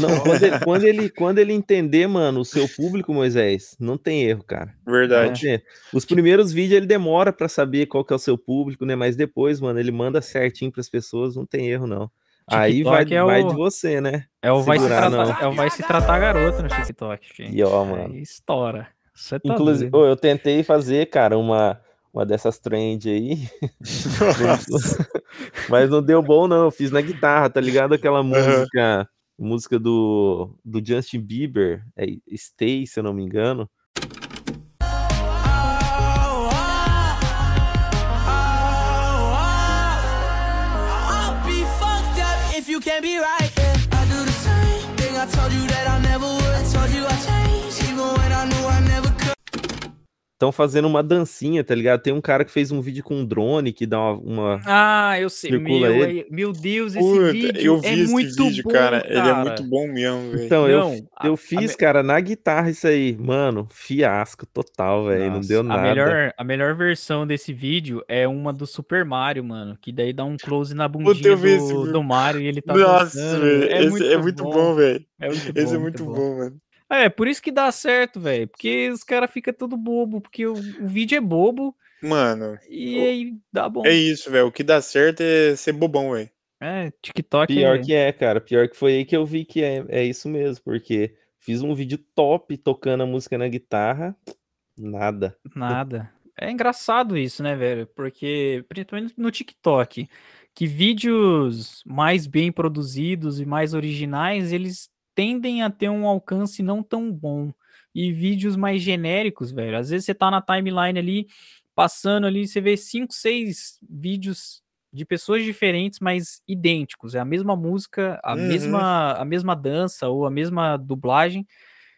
Não, quando ele, quando ele, quando ele entender, mano, o seu público, Moisés, não tem erro, cara. Verdade. erro. Os primeiros vídeos ele demora pra saber qual que é o seu público, né? Mas depois, mano, ele manda certinho pras pessoas, não tem erro, não. Aí vai, TikTok é vai o- de você, né? É o vai se Segurar, tratar, é o vai se tratar garota no TikTok, filho. E ó, mano. Aí estoura. Você tá Inclusive, ô, eu tentei fazer, cara, uma, uma dessas trend aí. [LAUGHS] Nossa. [LAUGHS] Mas não deu bom, não. Eu fiz na guitarra, tá ligado? Aquela música, música do, do Justin Bieber, é Stay, se eu não me engano. Estão fazendo uma dancinha, tá ligado? Tem um cara que fez um vídeo com um drone que dá uma. uma- Ah, eu sei. Meu, ele. é- meu Deus, esse Puta, vídeo eu vi é esse muito vídeo, bom, cara. Ele é cara. muito bom mesmo, velho. Então, eu, Não, a- eu a fiz, me- cara, na guitarra isso aí. Mano, fiasco total, velho. Não deu A nada. melhor, a melhor versão desse vídeo é uma do Super Mario, mano. Que daí dá um close na Puta, bundinha eu vi esse do, vídeo. do Mario e ele tá Nossa, dançando. velho. É é muito bom, velho. É bom. Esse é muito bom, mano. É, por isso que dá certo, velho. Porque os caras ficam tudo bobo. Porque o, o vídeo é bobo Mano, e O- aí dá bom. é isso, velho. O que dá certo é ser bobão, velho. É, TikTok Pior é... que é, cara. Pior que foi aí que eu vi que é, é isso mesmo, porque fiz um vídeo top tocando a música na guitarra, nada. Nada. É engraçado isso, né, velho? Porque, principalmente no TikTok, que vídeos mais bem produzidos e mais originais, eles tendem a ter um alcance não tão bom. E vídeos mais genéricos, velho. Às vezes você tá na timeline ali, passando ali, você vê cinco, seis vídeos de pessoas diferentes, mas idênticos. É a mesma música, a, Uhum. mesma, a mesma dança ou a mesma dublagem.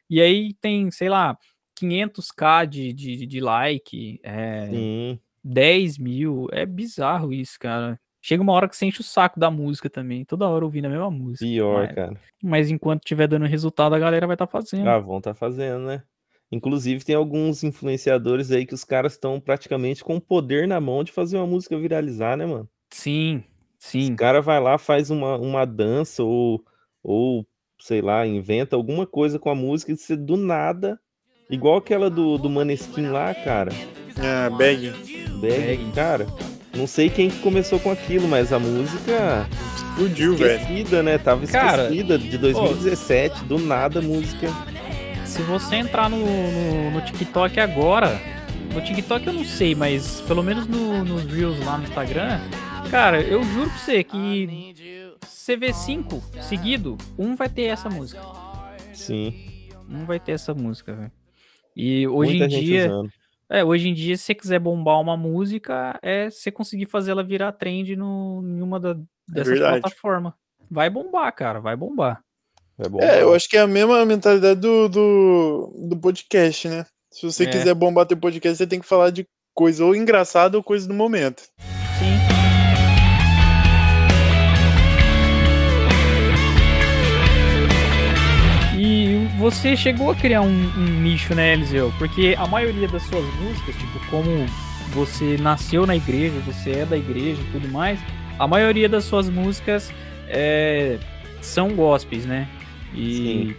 E aí tem, sei lá, 500k de, de, de like, é, Sim, 10 mil. É bizarro isso, cara. Chega uma hora que você enche o saco da música também. Toda hora ouvindo a mesma música. pior, mas, cara. mas enquanto tiver dando resultado, a galera vai estar fazendo. Ah, vão tá fazendo, né? Inclusive, tem alguns influenciadores aí que os caras estão praticamente com o poder na mão de fazer uma música viralizar, né, mano? Sim, Os sim. cara vai lá, faz uma, uma dança ou, ou, sei lá, inventa alguma coisa com a música e você do nada, igual aquela do, do Maneskin lá, cara. Ah. Bag, Bag. cara. Não sei quem que começou com aquilo, mas a música Explodiu, velho. esquecida, né? Tava Cara, esquecida de 2017, do nada a música. Se você entrar no, no, no TikTok agora, no TikTok eu não sei, mas pelo menos no, nos Reels lá no Instagram, cara, eu juro pra você que você vê cinco seguido, um vai ter essa música. Sim. Um vai ter essa música, velho. E hoje muita em gente dia, usando. É, hoje em dia, se você quiser bombar uma música, é você conseguir fazer ela virar trend no, em uma da, dessas verdade. plataformas. Vai bombar, cara, vai bombar. É bom. É, eu acho que é a mesma mentalidade do, do, do podcast, né? Se você É. quiser bombar teu podcast, você tem que falar de coisa ou engraçada ou coisa do momento. Sim. Você chegou a criar um, um nicho, né, Eliseu? Porque a maioria das suas músicas, tipo, como você nasceu na igreja, você é da igreja e tudo mais, a maioria das suas músicas é, são gospels, né? E Sim.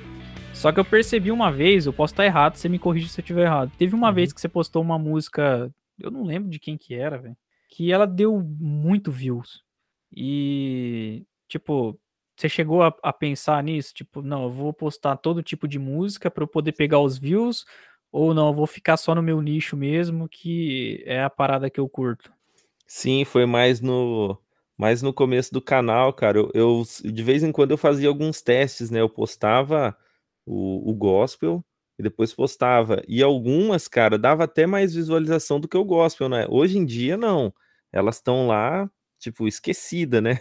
só que eu percebi uma vez, eu posso estar errado, você me corrige se eu estiver errado. Teve uma Uhum. vez que você postou uma música, eu não lembro de quem que era, velho, que ela deu muito views. E tipo, você chegou a, a pensar nisso, tipo, não, eu vou postar todo tipo de música para eu poder pegar os views ou não, eu vou ficar só no meu nicho mesmo, que é a parada que eu curto. Sim, foi mais no mais no começo do canal, cara. Eu, eu- de vez em quando eu fazia alguns testes, né? Eu postava o, o gospel e depois postava. E algumas, cara, dava até mais visualização do que o gospel, né? Hoje em dia, não. Elas estão lá, tipo, esquecida, né?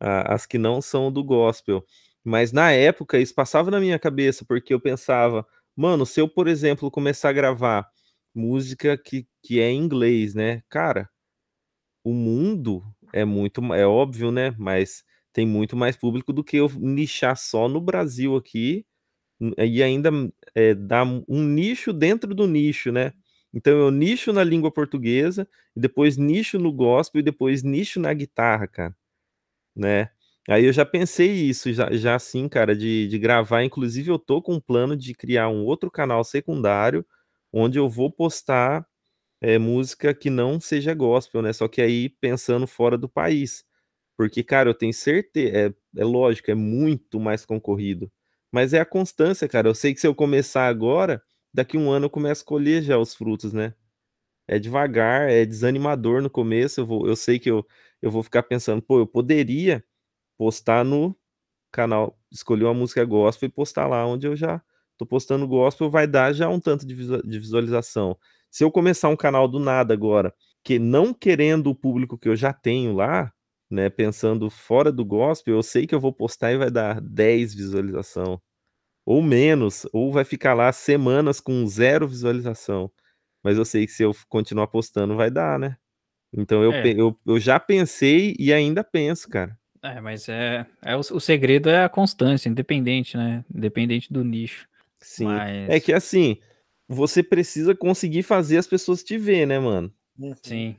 As que não são do gospel. Mas na época isso passava na minha cabeça, porque eu pensava, mano, se eu, por exemplo, começar a gravar música que, que é em inglês, né? Cara, o mundo é muito, é óbvio, né? Mas tem muito mais público do que eu nichar só no Brasil aqui e ainda é, dar um nicho dentro do nicho, né? Então eu nicho na língua portuguesa, depois nicho no gospel e depois nicho na guitarra, cara, né? Aí eu já pensei isso, já, já assim, cara, de, de gravar. Inclusive, eu tô com um plano de criar um outro canal secundário, onde eu vou postar é, música que não seja gospel, né? Só que aí pensando fora do país. Porque, cara, eu tenho certeza, é, é lógico, é muito mais concorrido. Mas é a constância, cara. Eu sei que se eu começar agora, daqui um ano eu começo a colher já os frutos, né? É devagar, é desanimador no começo. Eu, vou, eu sei que eu, eu vou ficar pensando, pô, eu poderia postar no canal, escolher uma música gospel e postar lá onde eu já tô postando gospel, vai dar já um tanto de, visual, de visualização. Se eu começar um canal do nada agora, que não querendo o público que eu já tenho lá, né, pensando fora do gospel, eu sei que eu vou postar e vai dar 10 visualização, ou menos, ou vai ficar lá semanas com zero visualização. Mas eu sei que se eu continuar postando vai dar, né? Então eu, É. eu, eu já pensei e ainda penso, cara. É, mas é, é o, o segredo é a constância, independente, né? Independente do nicho. Sim. Mas, É que assim, você precisa conseguir fazer as pessoas te ver, né, mano? Uhum. sim.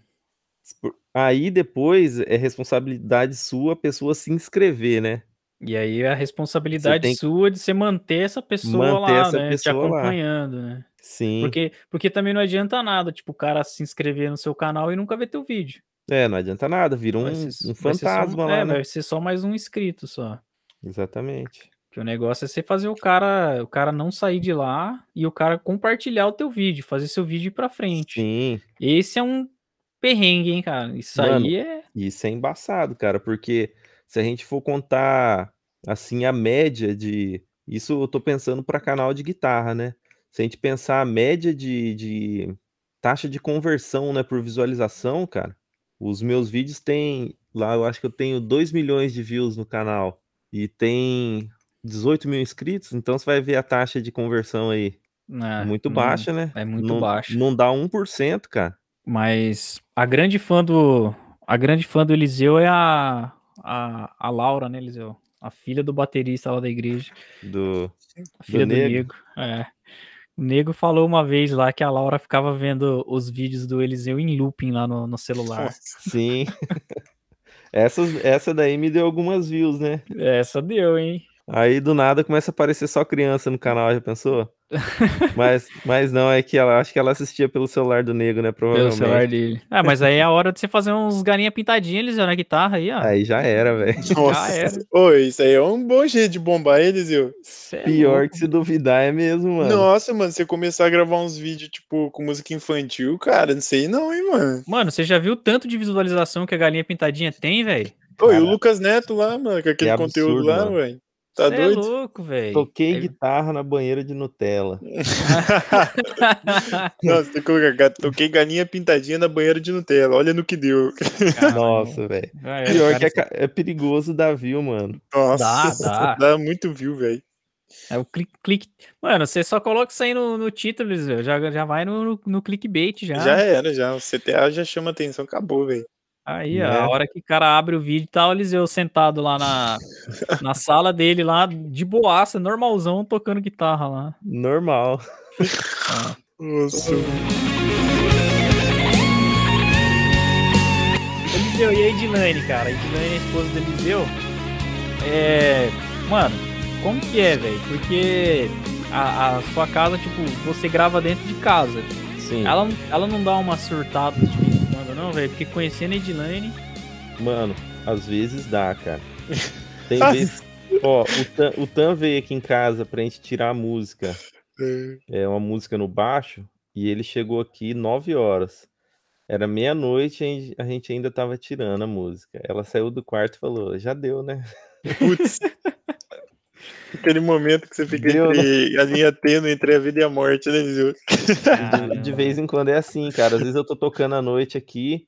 Por- Aí depois é responsabilidade sua a pessoa se inscrever, né? E aí a responsabilidade sua de você manter essa pessoa manter lá, essa né? Te pessoa lá. acompanhando, né? Sim. Porque, porque também não adianta nada, tipo, o cara se inscrever no seu canal e nunca ver teu vídeo. É, não adianta nada, vira um, ser, um só, fantasma é, lá, né? vai ser só mais um inscrito só. Exatamente. Que o negócio é você fazer o cara, o cara não sair de lá e o cara compartilhar o teu vídeo, fazer seu vídeo ir pra frente. Sim. Esse é um perrengue, hein, cara? Isso Mano, aí é. Isso é embaçado, cara, porque se a gente for contar assim a média de. Isso eu tô pensando para canal de guitarra, né? Se a gente pensar a média de, de taxa de conversão, né, por visualização, cara, os meus vídeos têm. Lá eu acho que eu tenho 2 milhões de views no canal e tem 18 mil inscritos, então você vai ver a taxa de conversão aí. né, muito não- baixa, né? É muito não, baixa. Não dá 1%, cara. Mas a grande fã do. A grande fã do Eliseu é a. A, a Laura, né, Eliseu? A filha do baterista lá da igreja. Do... A filha do, Nego. Nego. É. O Nego falou uma vez lá que a Laura ficava vendo os vídeos do Eliseu em looping lá no, no celular. Sim. [LAUGHS] Essas, essa daí me deu algumas views, né? Essa deu, hein? Aí do nada começa a aparecer só criança no canal, já pensou? [LAUGHS] mas, mas não, é que ela acho que ela assistia pelo celular do nego, né? Pelo Provavelmente. celular dele. Ah, mas aí é a hora de você fazer uns galinha pintadinha, Eliseu, na guitarra aí, ó. Aí já era, velho. [LAUGHS] Nossa. era. Oi, isso aí é um bom jeito de bombar eles, viu? É Pior louco. que se duvidar é mesmo, mano. Nossa, mano, você começar a gravar uns vídeos, tipo, com música infantil, cara, não sei não, hein, mano. Mano, você já viu o tanto de visualização que a galinha pintadinha tem, velho? Oi, o Cara, Lucas Neto lá, mano, com aquele que conteúdo absurdo, lá, velho. Tá Cê é doido? louco, velho. Toquei É- guitarra na banheira de Nutella. [LAUGHS] Nossa, toquei galinha pintadinha na banheira de Nutella, olha no que deu. Caralho. Nossa, velho. Era, Pior cara, que é, é perigoso dar view, mano. Nossa, Dá, [LAUGHS] dá. dá muito view, velho. É o clique, clique. Mano, você só coloca isso aí no, no título. Já, já vai no, no, no clickbait já. Já era, já. O CTA já chama atenção, acabou, velho. Aí, Né? a hora que o cara abre o vídeo, tá o Eliseu sentado lá na, [LAUGHS] na sala dele, lá, de boaça, normalzão, tocando guitarra lá. Normal. Nossa. Eliseu e a Edilane, cara. A Edilane é a esposa do Eliseu. É. Mano, como que é, velho? Porque a, a sua casa, tipo, você grava dentro de casa. Sim. Ela, ela não dá uma surtada de quando, não, velho? Porque conhecendo a Edilane. Mano, às vezes dá, cara. [LAUGHS] Tem vezes. Ó, o Tan, o Tan veio aqui em casa pra gente tirar a música. É uma música no baixo. E ele chegou aqui 9 horas. Era meia-noite e a gente- a gente ainda tava tirando a música. Ela saiu do quarto e falou: já deu, né? Putz. [LAUGHS] Aquele momento que você fica Deu, entre a linha tênue entre a vida e a morte, né, Lizio? De, de vez em quando é assim, cara. Às vezes eu tô tocando à noite aqui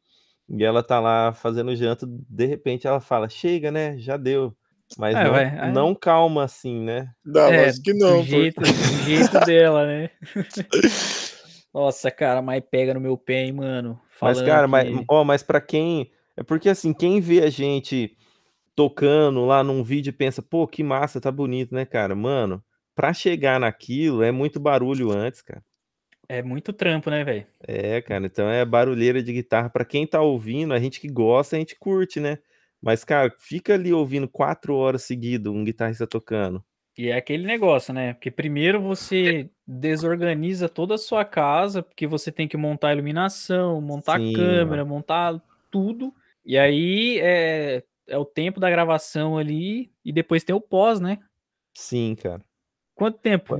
e ela tá lá fazendo janta. De repente ela fala: chega, né? Já deu. Mas É, não, vai, é. não calma assim, né? Dá, é, acho que não, do jeito, do jeito dela, né? [LAUGHS] Nossa, cara, mas pega no meu pé, hein, mano. Mas, cara, mas, que- ó, mas pra quem. É porque assim, quem vê a gente tocando lá num vídeo e pensa, pô, que massa, tá bonito, né, cara? Mano, pra chegar naquilo é muito barulho antes, cara. É muito trampo, né, velho? É, cara, então é barulheira de guitarra. Pra quem tá ouvindo, a gente que gosta, a gente curte, né? Mas, cara, fica ali ouvindo quatro horas seguidas um guitarrista tocando. E é aquele negócio, né? Porque primeiro você desorganiza toda a sua casa, porque você tem que montar iluminação, montar Sim, câmera, montar tudo. E aí é, é o tempo da gravação ali, e depois tem o pós, né? Sim, cara. Quanto tempo,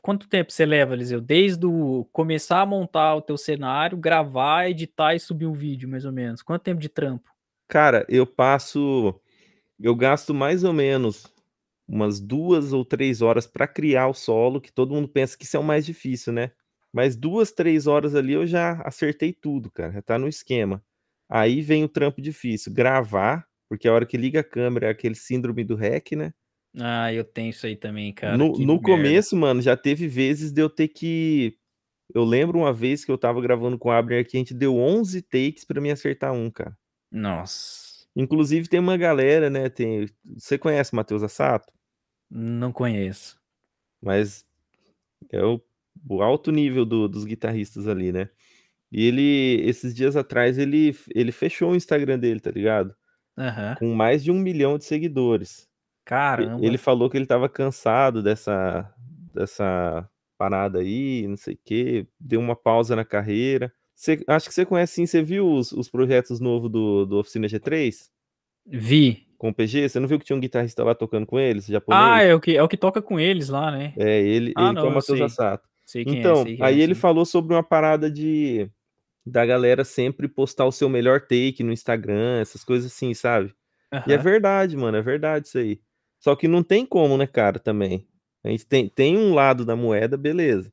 quanto tempo você leva, Eliseu? Desde o começar a montar o teu cenário, gravar, editar e subir o vídeo, mais ou menos. Quanto tempo de trampo? Cara, eu passo. Eu gasto mais ou menos umas duas ou três horas para criar o solo, que todo mundo pensa que isso é o mais difícil, né? Mas duas, três horas ali eu já acertei tudo, cara. Já tá no esquema. Aí vem o trampo difícil, gravar, porque a hora que liga a câmera é aquele síndrome do REC, né? Ah, eu tenho isso aí também, cara. No, que no começo, mano, já teve vezes de eu ter que. Eu lembro uma vez que eu tava gravando com o Abner aqui, a gente deu 11 takes pra me acertar um, cara. Nossa, Inclusive tem uma galera, né? Tem... Você conhece o Matheus Assato? não conheço. Mas é o, o alto nível do- dos guitarristas ali, né? E ele, esses dias atrás, ele, ele fechou o Instagram dele, tá ligado? Aham. Com mais de um milhão de seguidores. Caramba. Ele falou que ele tava cansado dessa, dessa parada aí, não sei o quê, deu uma pausa na carreira. Você, acho que você conhece sim, você viu os, os projetos novos do, do Oficina G3 Vi. com o PG? Você não viu que tinha um guitarrista lá tocando com eles, japonês? Ah, é o que, é o que toca com eles lá, né? É, ele, Ah, ele que não, é o eu Matheus sei. Assato. Sei quem Então, é, sei quem aí é, ele sim. falou sobre uma parada de da galera sempre postar o seu melhor take no Instagram, essas coisas assim, sabe? E é verdade, mano, é verdade isso aí. Só que não tem como, né, cara, também. A gente tem, tem um lado da moeda, beleza.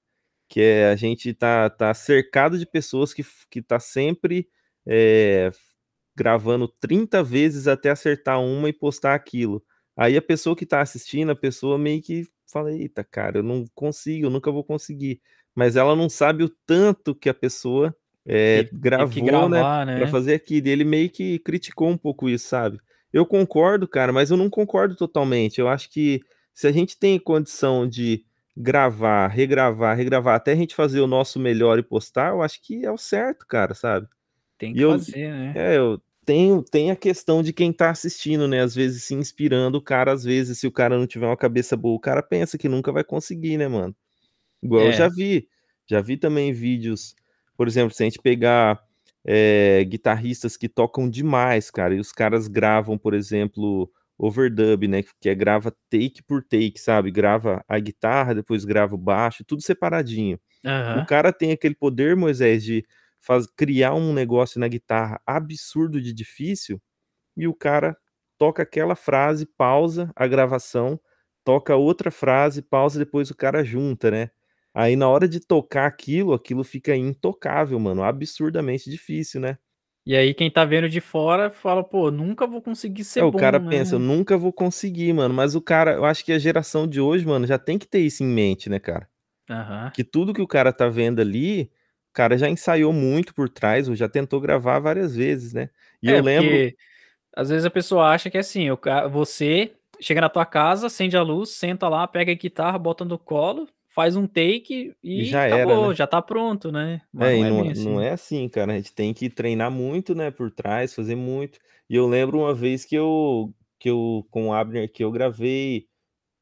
Que é a gente tá, tá cercado de pessoas que, que tá sempre é, gravando 30 vezes até acertar uma e postar aquilo. Aí a pessoa que tá assistindo, a pessoa meio que fala, eita, cara, eu não consigo, eu nunca vou conseguir. Mas ela não sabe o tanto que a pessoa é, gravou, né, gravar, pra né? fazer aquilo. E ele meio que criticou um pouco isso, sabe? Eu concordo, cara, mas eu não concordo totalmente. Eu acho que se a gente tem condição de gravar, regravar, regravar, até a gente fazer o nosso melhor e postar, eu acho que é o certo, cara, sabe? Tem que eu- fazer, né? É, eu tenho, tem a questão de quem tá assistindo, né? Às vezes se inspirando, o cara, às vezes, se o cara não tiver uma cabeça boa, o cara pensa que nunca vai conseguir, né, mano? Igual eu É. já vi. Já vi também vídeos, por exemplo, se a gente pegar é, guitarristas que tocam demais, cara, e os caras gravam, por exemplo, overdub, né? Que é grava take por take, sabe? Grava a guitarra, depois grava o baixo, tudo separadinho. O Aham. cara tem aquele poder, Moisés, de faz, criar um negócio na guitarra absurdo de difícil, e o cara toca aquela frase, pausa a gravação, toca outra frase, pausa, depois o cara junta, né? Aí na hora de tocar aquilo, aquilo fica intocável, mano, absurdamente difícil, né? E aí quem tá vendo de fora fala, pô, nunca vou conseguir ser É, o bom, cara né? pensa, eu nunca vou conseguir, mano, mas o cara, eu acho que a geração de hoje, mano, já tem que ter isso em mente, né, cara? Aham. que tudo que o cara tá vendo ali, o cara já ensaiou muito por trás, ou já tentou gravar várias vezes, né? E É, eu lembro. porque às vezes a pessoa acha que é assim, o ca- você chega na tua casa, acende a luz, senta lá, pega a guitarra, bota no colo, faz um take e, E já era, acabou, né? já tá pronto, né? Mas É, não é não, bem assim. não é assim, cara. A gente tem que treinar muito, né, por trás, fazer muito. E eu lembro uma vez que eu, que eu com o Abner, que eu gravei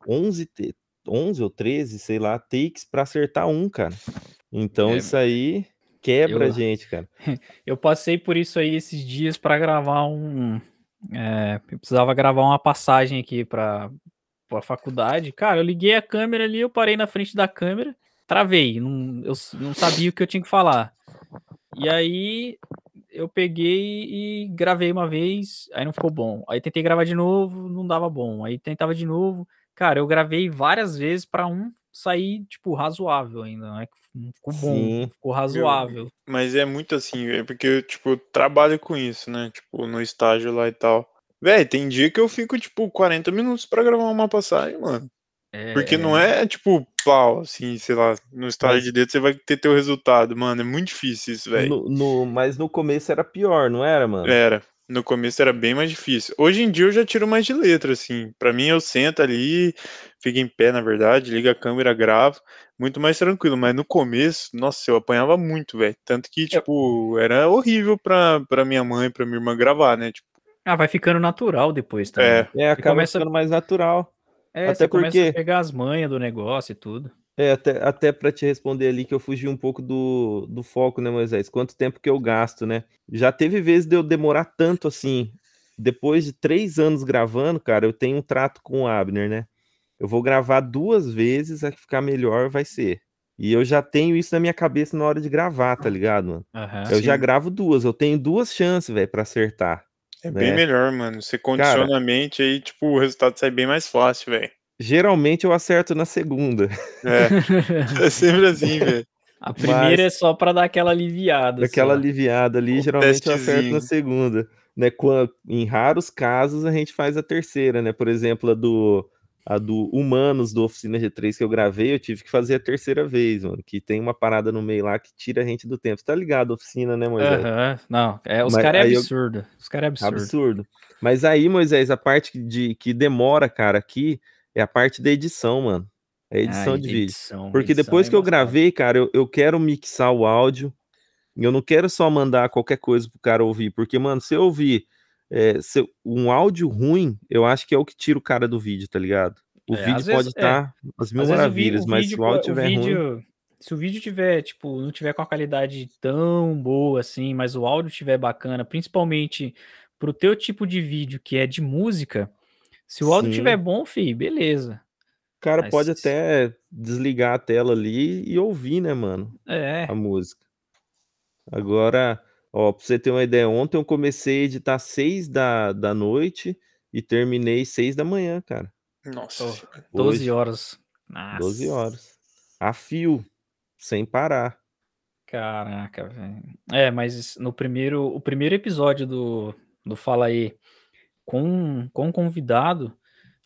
11, te- 11 ou 13, sei lá, takes pra acertar um, cara. Então É, isso aí quebra a eu- gente, cara. [LAUGHS] Eu passei por isso aí esses dias pra gravar um. é, eu precisava gravar uma passagem aqui pra, pra faculdade. Cara, eu liguei a câmera ali, eu parei na frente da câmera, travei. Não, eu não sabia o que eu tinha que falar. E aí eu peguei e gravei uma vez, aí não ficou bom. Aí tentei gravar de novo, não dava bom. Aí tentava de novo. Cara, eu gravei várias vezes pra um sair, tipo, razoável ainda. Não é que não ficou bom, Sim. ficou razoável. Mas é muito assim, é porque eu, tipo, eu trabalho com isso, né? Tipo, no estágio lá e tal. Véi, tem dia que eu fico, tipo, 40 minutos pra gravar uma passagem, mano. Porque não é, tipo, pau, assim, sei lá, no estágio Mas- de dedo você vai ter teu resultado, mano. É muito difícil isso, velho. No, no- mas no começo era pior, não era, mano? Era. No começo era bem mais difícil. Hoje em dia eu já tiro mais de letra, assim. Pra mim eu sento ali, fico em pé, na verdade, liga a câmera, gravo. Muito mais tranquilo. Mas no começo, nossa, eu apanhava muito, velho. Tanto que, tipo, era horrível pra, pra minha mãe, pra minha irmã gravar, né? Tipo, Ah, vai ficando natural depois também. É. É, acaba começa- ficando mais natural. É, Até você começa porque- a pegar as manhas do negócio e tudo. É, até, até para te responder ali que eu fugi um pouco do, do foco, né, Moisés? Quanto tempo que eu gasto, né? Já teve vezes de eu demorar tanto assim. Depois de três anos gravando, cara, eu tenho um trato com o Abner, né? Eu vou gravar duas vezes, a que ficar melhor vai ser. E eu já tenho isso na minha cabeça na hora de gravar, tá ligado, mano? Aham. Eu já Sim. gravo duas, eu tenho duas chances, velho, pra acertar. É bem né? melhor, mano. Você condiciona a mente aí, tipo, o resultado sai bem mais fácil, velho. Geralmente eu acerto na segunda. É, [LAUGHS] é sempre assim, velho. A primeira é só pra dar aquela aliviada. Daquela só. aliviada ali, O geralmente eu acerto na testezinho. segunda. Né? Quan- Em raros casos a gente faz a terceira, né? Por exemplo, a do, a do Humanos do Oficina G3 que eu gravei, eu tive que fazer a terceira vez, mano. Que tem uma parada no meio lá que tira a gente do tempo. Você tá ligado, oficina, né, Moisés? Aham, Não, é, os caras é aí eu- absurdo. Os caras é absurdo. Absurdo. Mas aí, Moisés, a parte que de, que demora, cara, aqui é a parte da edição, mano. É a edição de vídeo. edição, Porque edição depois é que eu gravei, cara, eu, eu quero mixar o áudio. Eu não quero só mandar qualquer coisa pro cara ouvir. Porque, mano, se eu ouvir é, se um áudio ruim, eu acho que é o que tira o cara do vídeo, tá ligado? O É, vídeo pode vezes- é. estar às mil o maravilhas, o mas vídeo se o áudio tiver ruim. vídeo- Se o vídeo tiver, tipo, não tiver com a qualidade tão boa assim, mas o áudio tiver bacana, principalmente pro teu tipo de vídeo que é de música, se o áudio Sim. tiver bom, fi, beleza. O cara Mas- pode até desligar a tela ali e ouvir, né, mano? É, a música. Agora, ó, pra você ter uma ideia, ontem eu comecei a editar seis da, da noite e terminei seis da manhã, cara. Nossa senhora. 12 Hoje, horas. Nossa, 12 horas. A fio, sem parar. Caraca, velho. É, mas no primeiro, o primeiro episódio do, do Fala aí com, com o convidado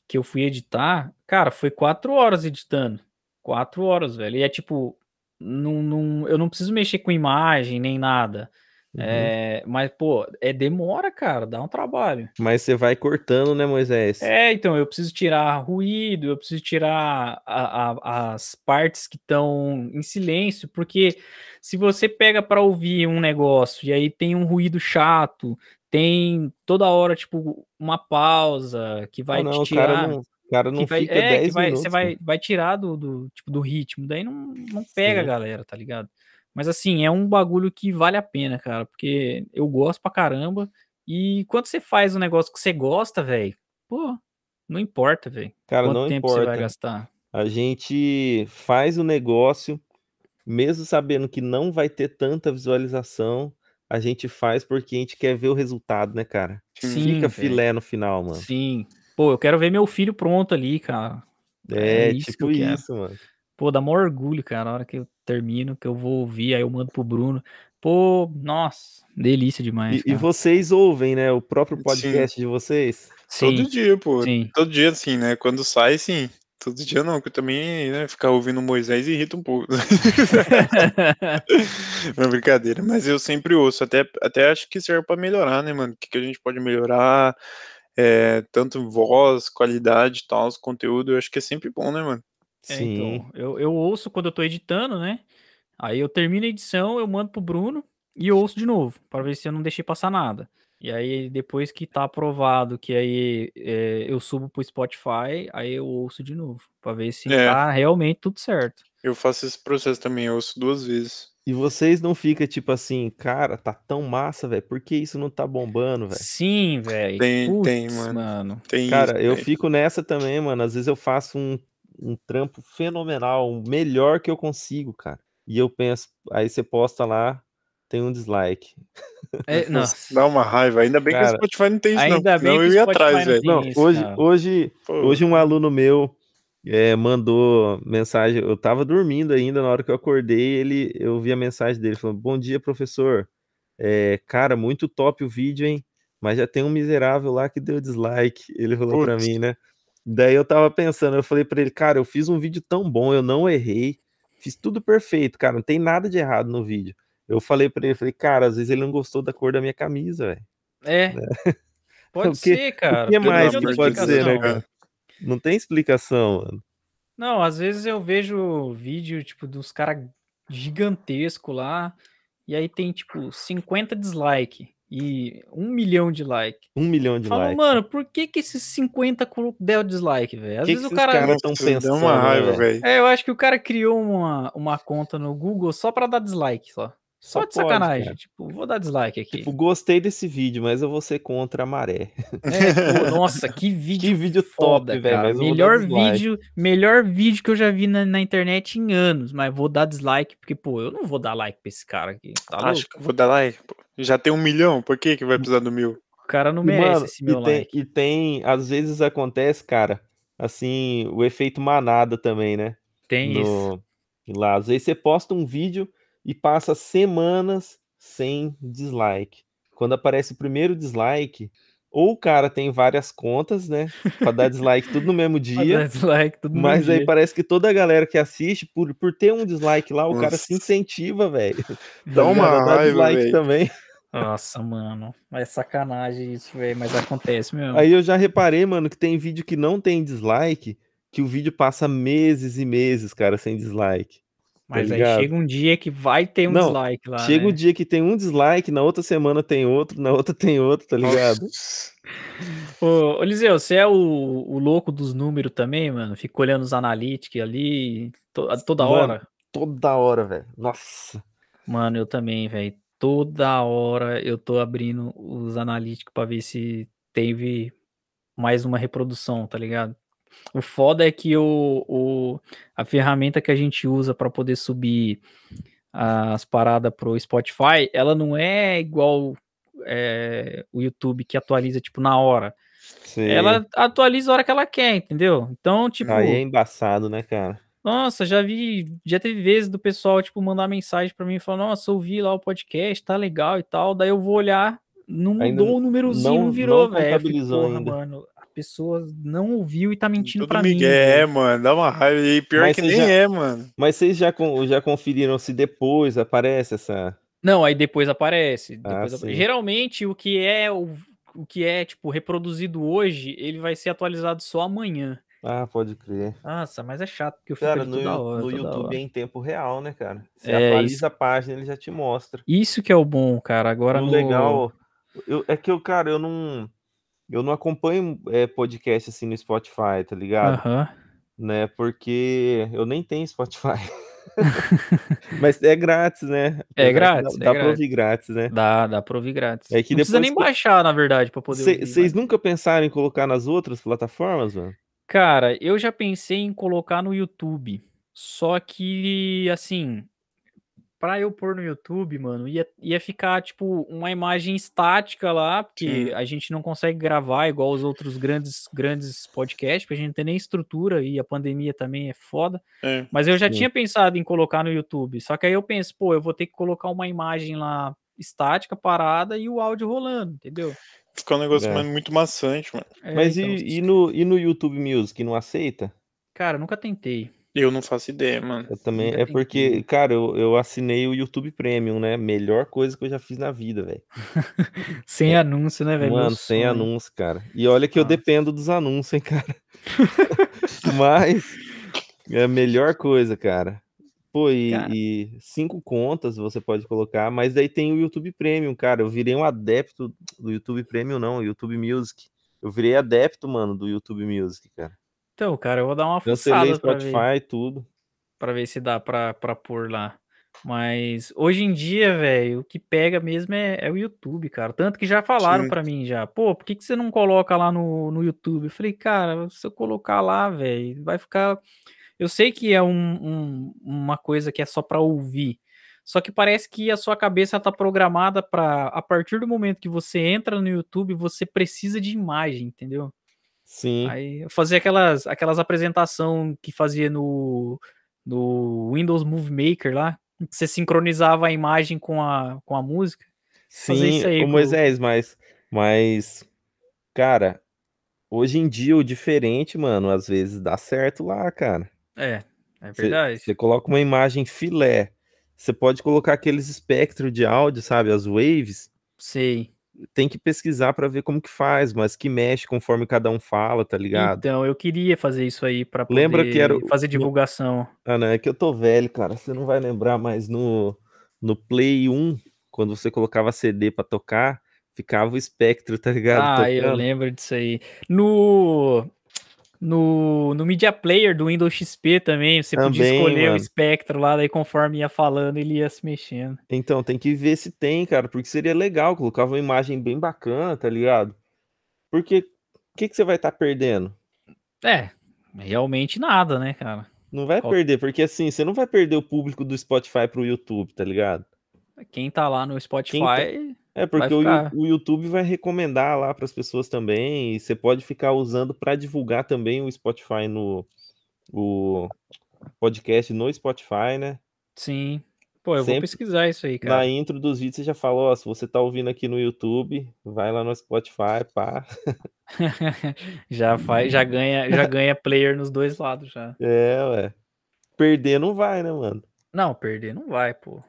que eu fui editar, cara, foi quatro horas editando. Quatro horas, velho. E é tipo, não, não, eu não preciso mexer com imagem nem nada. Uhum. É, mas, pô, é demora, cara, dá um trabalho. Mas você vai cortando, né, Moisés? É, então, eu preciso tirar ruído, eu preciso tirar a- a- as partes que estão em silêncio, porque se você pega para ouvir um negócio e aí tem um ruído chato, tem toda hora, tipo, uma pausa que vai Ah, não, te o cara tirar. não, o cara não vai, fica é, 10 que vai, minutos. você vai, vai tirar do, do, tipo, do ritmo, daí não, não pega a galera, tá ligado? Mas assim, é um bagulho que vale a pena, cara, porque eu gosto pra caramba. E quando você faz um negócio que você gosta, velho, pô, não importa, velho. Cara, Quanto não tempo você vai importa. gastar? A gente faz o negócio, mesmo sabendo que não vai ter tanta visualização, a gente faz porque a gente quer ver o resultado, né, cara? Sim, Fica velho. filé no final, mano. Sim. Pô, eu quero ver meu filho pronto ali, cara. É, É isso que tipo eu quero. isso, mano. Pô, dá maior orgulho, cara, na hora que eu termino, que eu vou ouvir, aí eu mando pro Bruno. Pô, nossa, delícia demais, E, e vocês ouvem, né? O próprio Sim. podcast de vocês? Todo Sim, dia, pô. sim. Todo dia, assim, né? Quando sai, sim. Todo dia não, que eu também, né, ficar ouvindo Moisés irrita um pouco. [LAUGHS] Não, brincadeira, mas eu sempre ouço, até, até acho que serve pra melhorar, né, mano? O que, que a gente pode melhorar, é, tanto voz, qualidade e tal, os conteúdo, eu acho que é sempre bom, né, mano? É, Sim. então, eu, eu ouço quando eu tô editando, né? Aí eu termino a edição, eu mando pro Bruno e eu ouço de novo, para ver se eu não deixei passar nada. E aí, depois que tá aprovado, que aí é, eu subo pro Spotify, aí eu ouço de novo, para ver se É. tá realmente tudo certo. Eu faço esse processo também, eu ouço duas vezes. E vocês não ficam tipo assim, cara, tá tão massa, velho. Por que isso não tá bombando, velho? Sim, velho. Tem- tem, Putz, mano. mano. Tem Cara, isso, eu tem. fico nessa também, mano. Às vezes eu faço um, um trampo fenomenal, o melhor que eu consigo, cara. E eu penso, aí você posta lá, tem um dislike. É, [LAUGHS] Nossa. Dá uma raiva, ainda bem que Cara, o Spotify não tem isso, não. ainda bem Senão que eu ia atrás, não velho. Não, isso, hoje, cara. hoje, Pô, hoje um aluno meu é, mandou mensagem. Eu tava dormindo ainda na hora que eu acordei. Ele, eu vi a mensagem dele falando: Bom dia, professor. É, cara, muito top o vídeo, hein? Mas já tem um miserável lá que deu dislike. Ele falou pra Putz. mim, né? Daí eu tava pensando, eu falei pra ele, cara, eu fiz um vídeo tão bom, eu não errei, fiz tudo perfeito, cara, não tem nada de errado no vídeo. Eu falei pra ele, falei, cara, às vezes ele não gostou da cor da minha camisa, velho. É. [LAUGHS] Pode [LAUGHS] O que- ser, cara. O que mais que pode ser, né, cara? Não tem explicação, mano. Não, às vezes eu vejo vídeo, tipo, dos caras gigantesco lá, e aí tem, tipo, 50 dislike e um milhão de like. Um milhão de Fala, likes. mano, por que que esses 50 colo- deu dislike, velho? Às Que que vezes o esses cara... caras pensando, uma raiva, né, velho. É, eu acho que o cara criou uma, uma conta no Google só pra dar dislike, só. Só, Só de pode, sacanagem. cara. Tipo, vou dar dislike aqui. Tipo, gostei desse vídeo, mas eu vou ser contra a maré. É, pô, nossa, que [LAUGHS] vídeo, Que vídeo foda, top, velho, Melhor vídeo, melhor vídeo que eu já vi na, na internet em anos, mas vou dar dislike porque, pô, eu não vou dar like pra esse cara aqui, tá louco? Acho que eu vou dar like. pô. Já tem um milhão, por que que vai precisar do mil? cara não merece mano, esse meu e tem, like. e tem, às vezes acontece, cara, assim, o efeito manada também, né? Tem isso. No, lá, às vezes você posta um vídeo e passa semanas sem dislike. Quando aparece o primeiro dislike, ou o cara tem várias contas, né? Pra dar dislike tudo no mesmo [LAUGHS] Pra dar dia. dislike tudo no Mas mesmo aí dia. parece que toda a galera que assiste, por, por ter um dislike lá, o cara Nossa. se incentiva, velho. Dá uma raiva, dislike velho. também. Nossa, mano. É sacanagem isso, velho. Mas acontece mesmo. Aí eu já reparei, mano, que tem vídeo que não tem dislike, que o vídeo passa meses e meses, cara, sem dislike. Mas aí ligado? chega um dia que vai ter um Não, dislike lá. Chega né? o dia que tem um dislike, na outra semana tem outro, na outra tem outro, tá ligado? Ô, ô, Liseu, você é o, o louco dos números também, mano? Fica olhando os analytics ali to- toda Mano. hora. Toda hora, velho. Nossa. Mano, eu também, velho. Toda hora eu tô abrindo os analíticos pra ver se teve mais uma reprodução, tá ligado? O foda é que o, o- a ferramenta que a gente usa pra poder subir as paradas pro Spotify, ela não é igual é, o YouTube que atualiza, tipo, na hora. Sei. Ela atualiza a hora que ela quer, entendeu? Então, tipo, Aí é embaçado, né, cara? Nossa, já vi, já teve vezes do pessoal, tipo, mandar mensagem pra mim e falar, nossa, ouvi lá o podcast, tá legal e tal. Daí eu vou olhar, não mudou o númerozinho, não- não virou, velho. Eu fico, contabilizou Porra, ainda." mano, a pessoa não ouviu e tá mentindo pra mim. É, mano. Dá uma raiva. E pior Mas que nem já- é, mano. Mas vocês já, já conferiram se depois aparece essa. Não, aí depois aparece. Ah, depois apa- sim. Geralmente o que é o, o que é, tipo, reproduzido hoje, ele vai ser atualizado só amanhã. Ah, pode crer. Nossa, mas é chato, eu fico Cara, no, hora. no YouTube é em tempo real, né, cara? Você É, atualiza isso- a página, ele já te mostra. Isso que é o bom, cara. Agora o no... legal. eu- é que eu, cara, eu não. Eu não acompanho é, podcast assim no Spotify, tá ligado? Aham. Né? Porque eu nem tenho Spotify. [LAUGHS] [LAUGHS] Mas é grátis, né? É que grátis, Dá, é dá pra ouvir grátis, né? Dá, dá pra ouvir grátis. É que não precisa nem que- baixar, na verdade, pra poder ouvir. Vocês nunca pensaram em colocar nas outras plataformas, mano? Cara, eu já pensei em colocar no YouTube. Só que, assim, pra eu pôr no YouTube, mano, ia, ia ficar, tipo, uma imagem estática lá, porque Sim. a gente não consegue gravar igual os outros grandes, grandes podcasts, porque a gente não tem nem estrutura e a pandemia também é foda. É. Mas eu já Sim. tinha pensado em colocar no YouTube. Só que aí eu penso, pô, eu vou ter que colocar uma imagem lá estática, parada e o áudio rolando, entendeu? Fica um negócio É. muito maçante, mano. É, Mas então, e, e no, e no YouTube Music, não aceita? Cara, nunca tentei. Eu não faço ideia, mano. Eu também. Nunca É porque, tentei. cara, eu, eu assinei o YouTube Premium, né? Melhor coisa que eu já fiz na vida, velho. [LAUGHS] Sem anúncio, né, velho? Mano, sem sonho. anúncio, cara. E olha que eu Nossa. dependo dos anúncios, hein, cara. [LAUGHS] [LAUGHS] Mas é a melhor coisa, cara. Pô, e, e cinco contas você pode colocar, mas daí tem o YouTube Premium, cara. Eu virei um adepto do YouTube Premium, não, YouTube Music. Eu virei adepto, mano, do YouTube Music, cara. Então, cara, eu vou dar uma Cancelei fuçada pra ver, Spotify, tudo. pra ver se dá pra, pra pôr lá. Mas hoje em dia, velho, o que pega mesmo é, é o YouTube, cara. Tanto que já falaram pra mim já, pô, por que, que você não coloca lá no, no YouTube? Eu falei, cara, se eu colocar lá, velho, vai ficar. Eu sei que é um, um- uma coisa que é só pra ouvir. Só que parece que a sua cabeça tá programada pra, a partir do momento que você entra no YouTube, você precisa de imagem, entendeu? Sim. Aí eu fazia aquelas, aquelas apresentação que fazia no, no Windows Movie Maker lá, que você sincronizava a imagem com a, com a música. Sim, isso aí com- Moisés, mas, mas, cara, hoje em dia o diferente, mano, às vezes dá certo lá, cara. É, é verdade. Você coloca uma imagem filé, você pode colocar aqueles espectros de áudio, sabe, as waves, Sei. tem que pesquisar pra ver como que faz, mas que mexe conforme cada um fala, tá ligado? Então, eu queria fazer isso aí pra poder Lembra que era fazer divulgação. Ah, não, é que eu tô velho, cara, você não vai lembrar, mas no, no Play 1, quando você colocava CD pra tocar, ficava o espectro, tá ligado? Ah, eu Tocando. lembro disso aí. No, no, no Media Player do Windows XP também, você podia Também, escolher o mano. espectro lá, daí conforme ia falando, ele ia se mexendo. Então, tem que ver se tem, cara, porque seria legal, colocava uma imagem bem bacana, tá ligado? Porque o que, que você vai estar perdendo? É, realmente nada, né, cara? Não vai Qual- perder, porque assim, você não vai perder o público do Spotify pro YouTube, tá ligado? Quem tá lá no Spotify, É, porque o, o YouTube vai recomendar lá para as pessoas também, e você pode ficar usando para divulgar também o Spotify no o podcast no Spotify, né? Sim. Pô, eu vou Sempre- pesquisar isso aí, Na cara. intro dos vídeos você já falou, ó, se você tá ouvindo aqui no YouTube, vai lá no Spotify, pá. [LAUGHS] já faz, já ganha, já ganha player nos dois lados já. É, ué. Perder não vai, né, mano? Não, perder não vai, pô.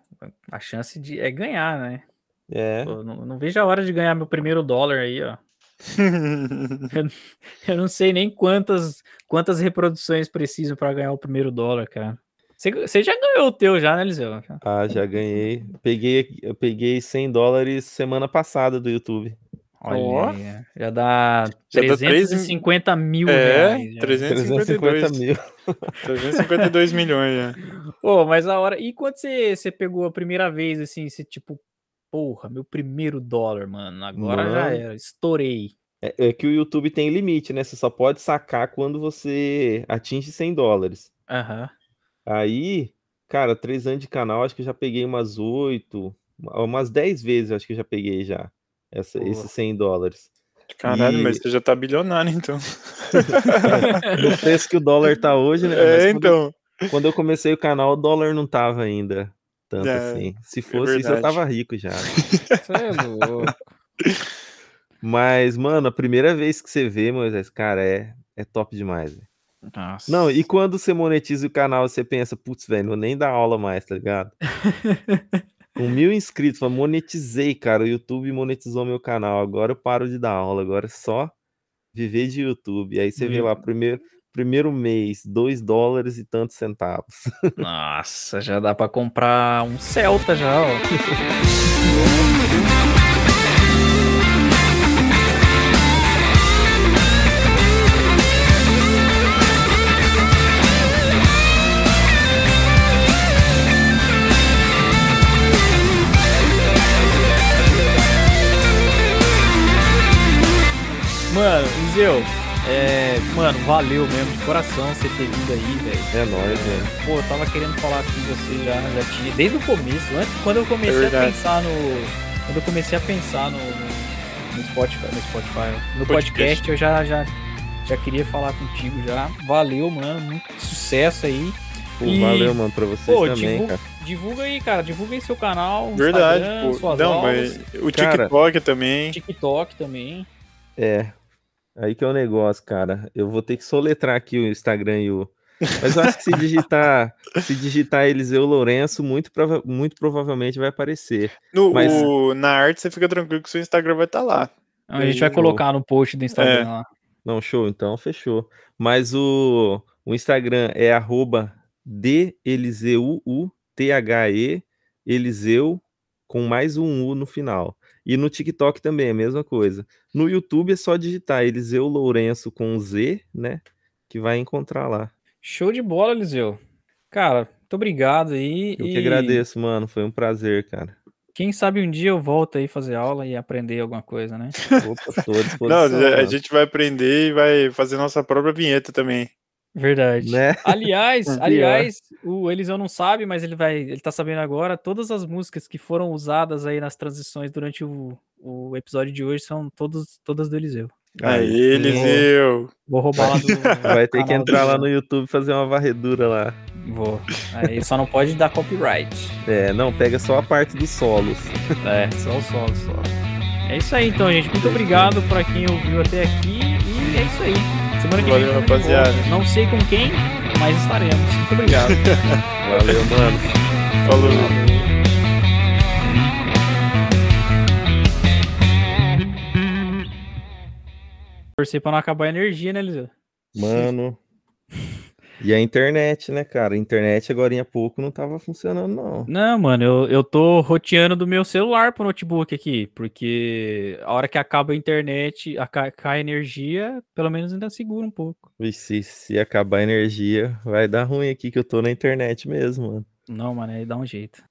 A chance de é ganhar, né? É. Pô, não, não vejo a hora de ganhar meu primeiro dólar aí, ó. [LAUGHS] Eu não sei nem quantas quantas reproduções precisam pra ganhar o primeiro dólar, cara. Você, você já ganhou o teu já, né, Eliseu? Ah, já ganhei. Peguei, eu peguei 100 dólares semana passada do YouTube. Olha é. já dá Já dá três 350 mil É, reais. já. 352, 350 mil. [LAUGHS] 352 milhões já. Pô, mas a hora. E quando você, você pegou a primeira vez, assim, você tipo, porra, meu primeiro dólar, mano. Agora já Mano. era, estourei. É, é que o YouTube tem limite, né? Você só pode sacar quando você atinge 100 dólares. Aham. Aí, cara, três anos de canal, acho que eu já peguei umas oito, umas 10 vezes, eu acho que eu já peguei já essa, Boa. esses 100 dólares. Caralho, E- mas você já tá bilionário, então. [LAUGHS] No preço que o dólar tá hoje, né? Mas É, quando, então. quando eu comecei o canal, o dólar não tava ainda tanto É, assim. Se fosse isso, eu tava rico já. [LAUGHS] Você é louco. Mas, mano, a primeira vez que você vê, Moisés, cara, é, é top demais. Nossa. Não, e quando você monetiza o canal, você pensa, putz, velho, não vou nem dar aula mais, tá ligado? [LAUGHS] Com mil inscritos, fala, monetizei, cara. O YouTube monetizou meu canal. Agora eu paro de dar aula. Agora é só viver de YouTube. Aí você vê Meu- lá, primeiro, primeiro mês, dois dólares e tantos centavos. [LAUGHS] Nossa, já dá pra comprar um Celta já, ó. Mano, Iseu, é, mano, valeu mesmo de coração você ter vindo aí, velho. É nóis, velho. Pô, eu tava querendo falar com você já, já tinha, desde o começo, antes, quando eu comecei a verdade. pensar no. Quando eu comecei a pensar no, no, Spotify, no Spotify, no Podcast. podcast, eu já, já, já queria falar contigo já. Valeu, mano, muito sucesso aí. Pô, E- valeu, mano, pra vocês Pô, também, divulga, cara. divulga aí, cara, divulga aí seu canal, Verdade, Instagram, pô. suas Não, aulas, mas o Cara- TikTok também. TikTok também. É. Aí que é o negócio, cara. Eu vou ter que soletrar aqui o Instagram e o. [LAUGHS] Mas eu acho que se digitar, se digitar Eliseu Lourenço, muito, prova- muito provavelmente vai aparecer. No, Mas- o- na arte você fica tranquilo que seu Instagram vai estar lá. A gente vai colocar no post do Instagram É. lá. Não, show, então fechou. Mas o, o Instagram é arroba DEliseu, T-H-E, Eliseu, com mais um U no final. E no TikTok também é a mesma coisa. No YouTube é só digitar Eliseu Lourenço com Z, né? Que vai encontrar lá. Show de bola, Eliseu. Cara, muito obrigado aí. Eu e que agradeço, mano. Foi um prazer, cara. Quem sabe um dia eu volto aí fazer aula e aprender alguma coisa, né? Opa, tô à [LAUGHS] Não, disposição. a mano. gente vai aprender e vai fazer nossa própria vinheta também. Verdade. Né? Aliás, [LAUGHS] Pior. aliás, o Eliseu não sabe, mas ele vai, ele tá sabendo agora. Todas as músicas que foram usadas aí nas transições durante o, o episódio de hoje são todos, todas do Eliseu. Aí. Eliseu. Vou roubar lá do. [LAUGHS] Vai ter que entrar lá no YouTube e fazer uma varredura lá. Vou. Aí só não pode dar copyright. É, não, pega só a parte dos solos. [LAUGHS] É, só o solo, só. É isso aí então, gente. Muito obrigado pra quem ouviu até aqui. E é isso aí. Semana que Valeu, vem. de rapaziada. Não sei com quem, mas estaremos. Muito obrigado. [LAUGHS] Valeu, mano. Falou. Torcer pra não acabar a energia, né, Eliseu? Mano. [LAUGHS] E a internet, né, cara? A internet agora há pouco não tava funcionando, não. Não, mano, eu, eu tô roteando do meu celular pro notebook aqui, porque a hora que acaba a internet, a, ca- cai a energia, pelo menos ainda segura um pouco. Vixe, se, se acabar a energia, vai dar ruim aqui que eu tô na internet mesmo, mano. Não, mano, aí dá um jeito.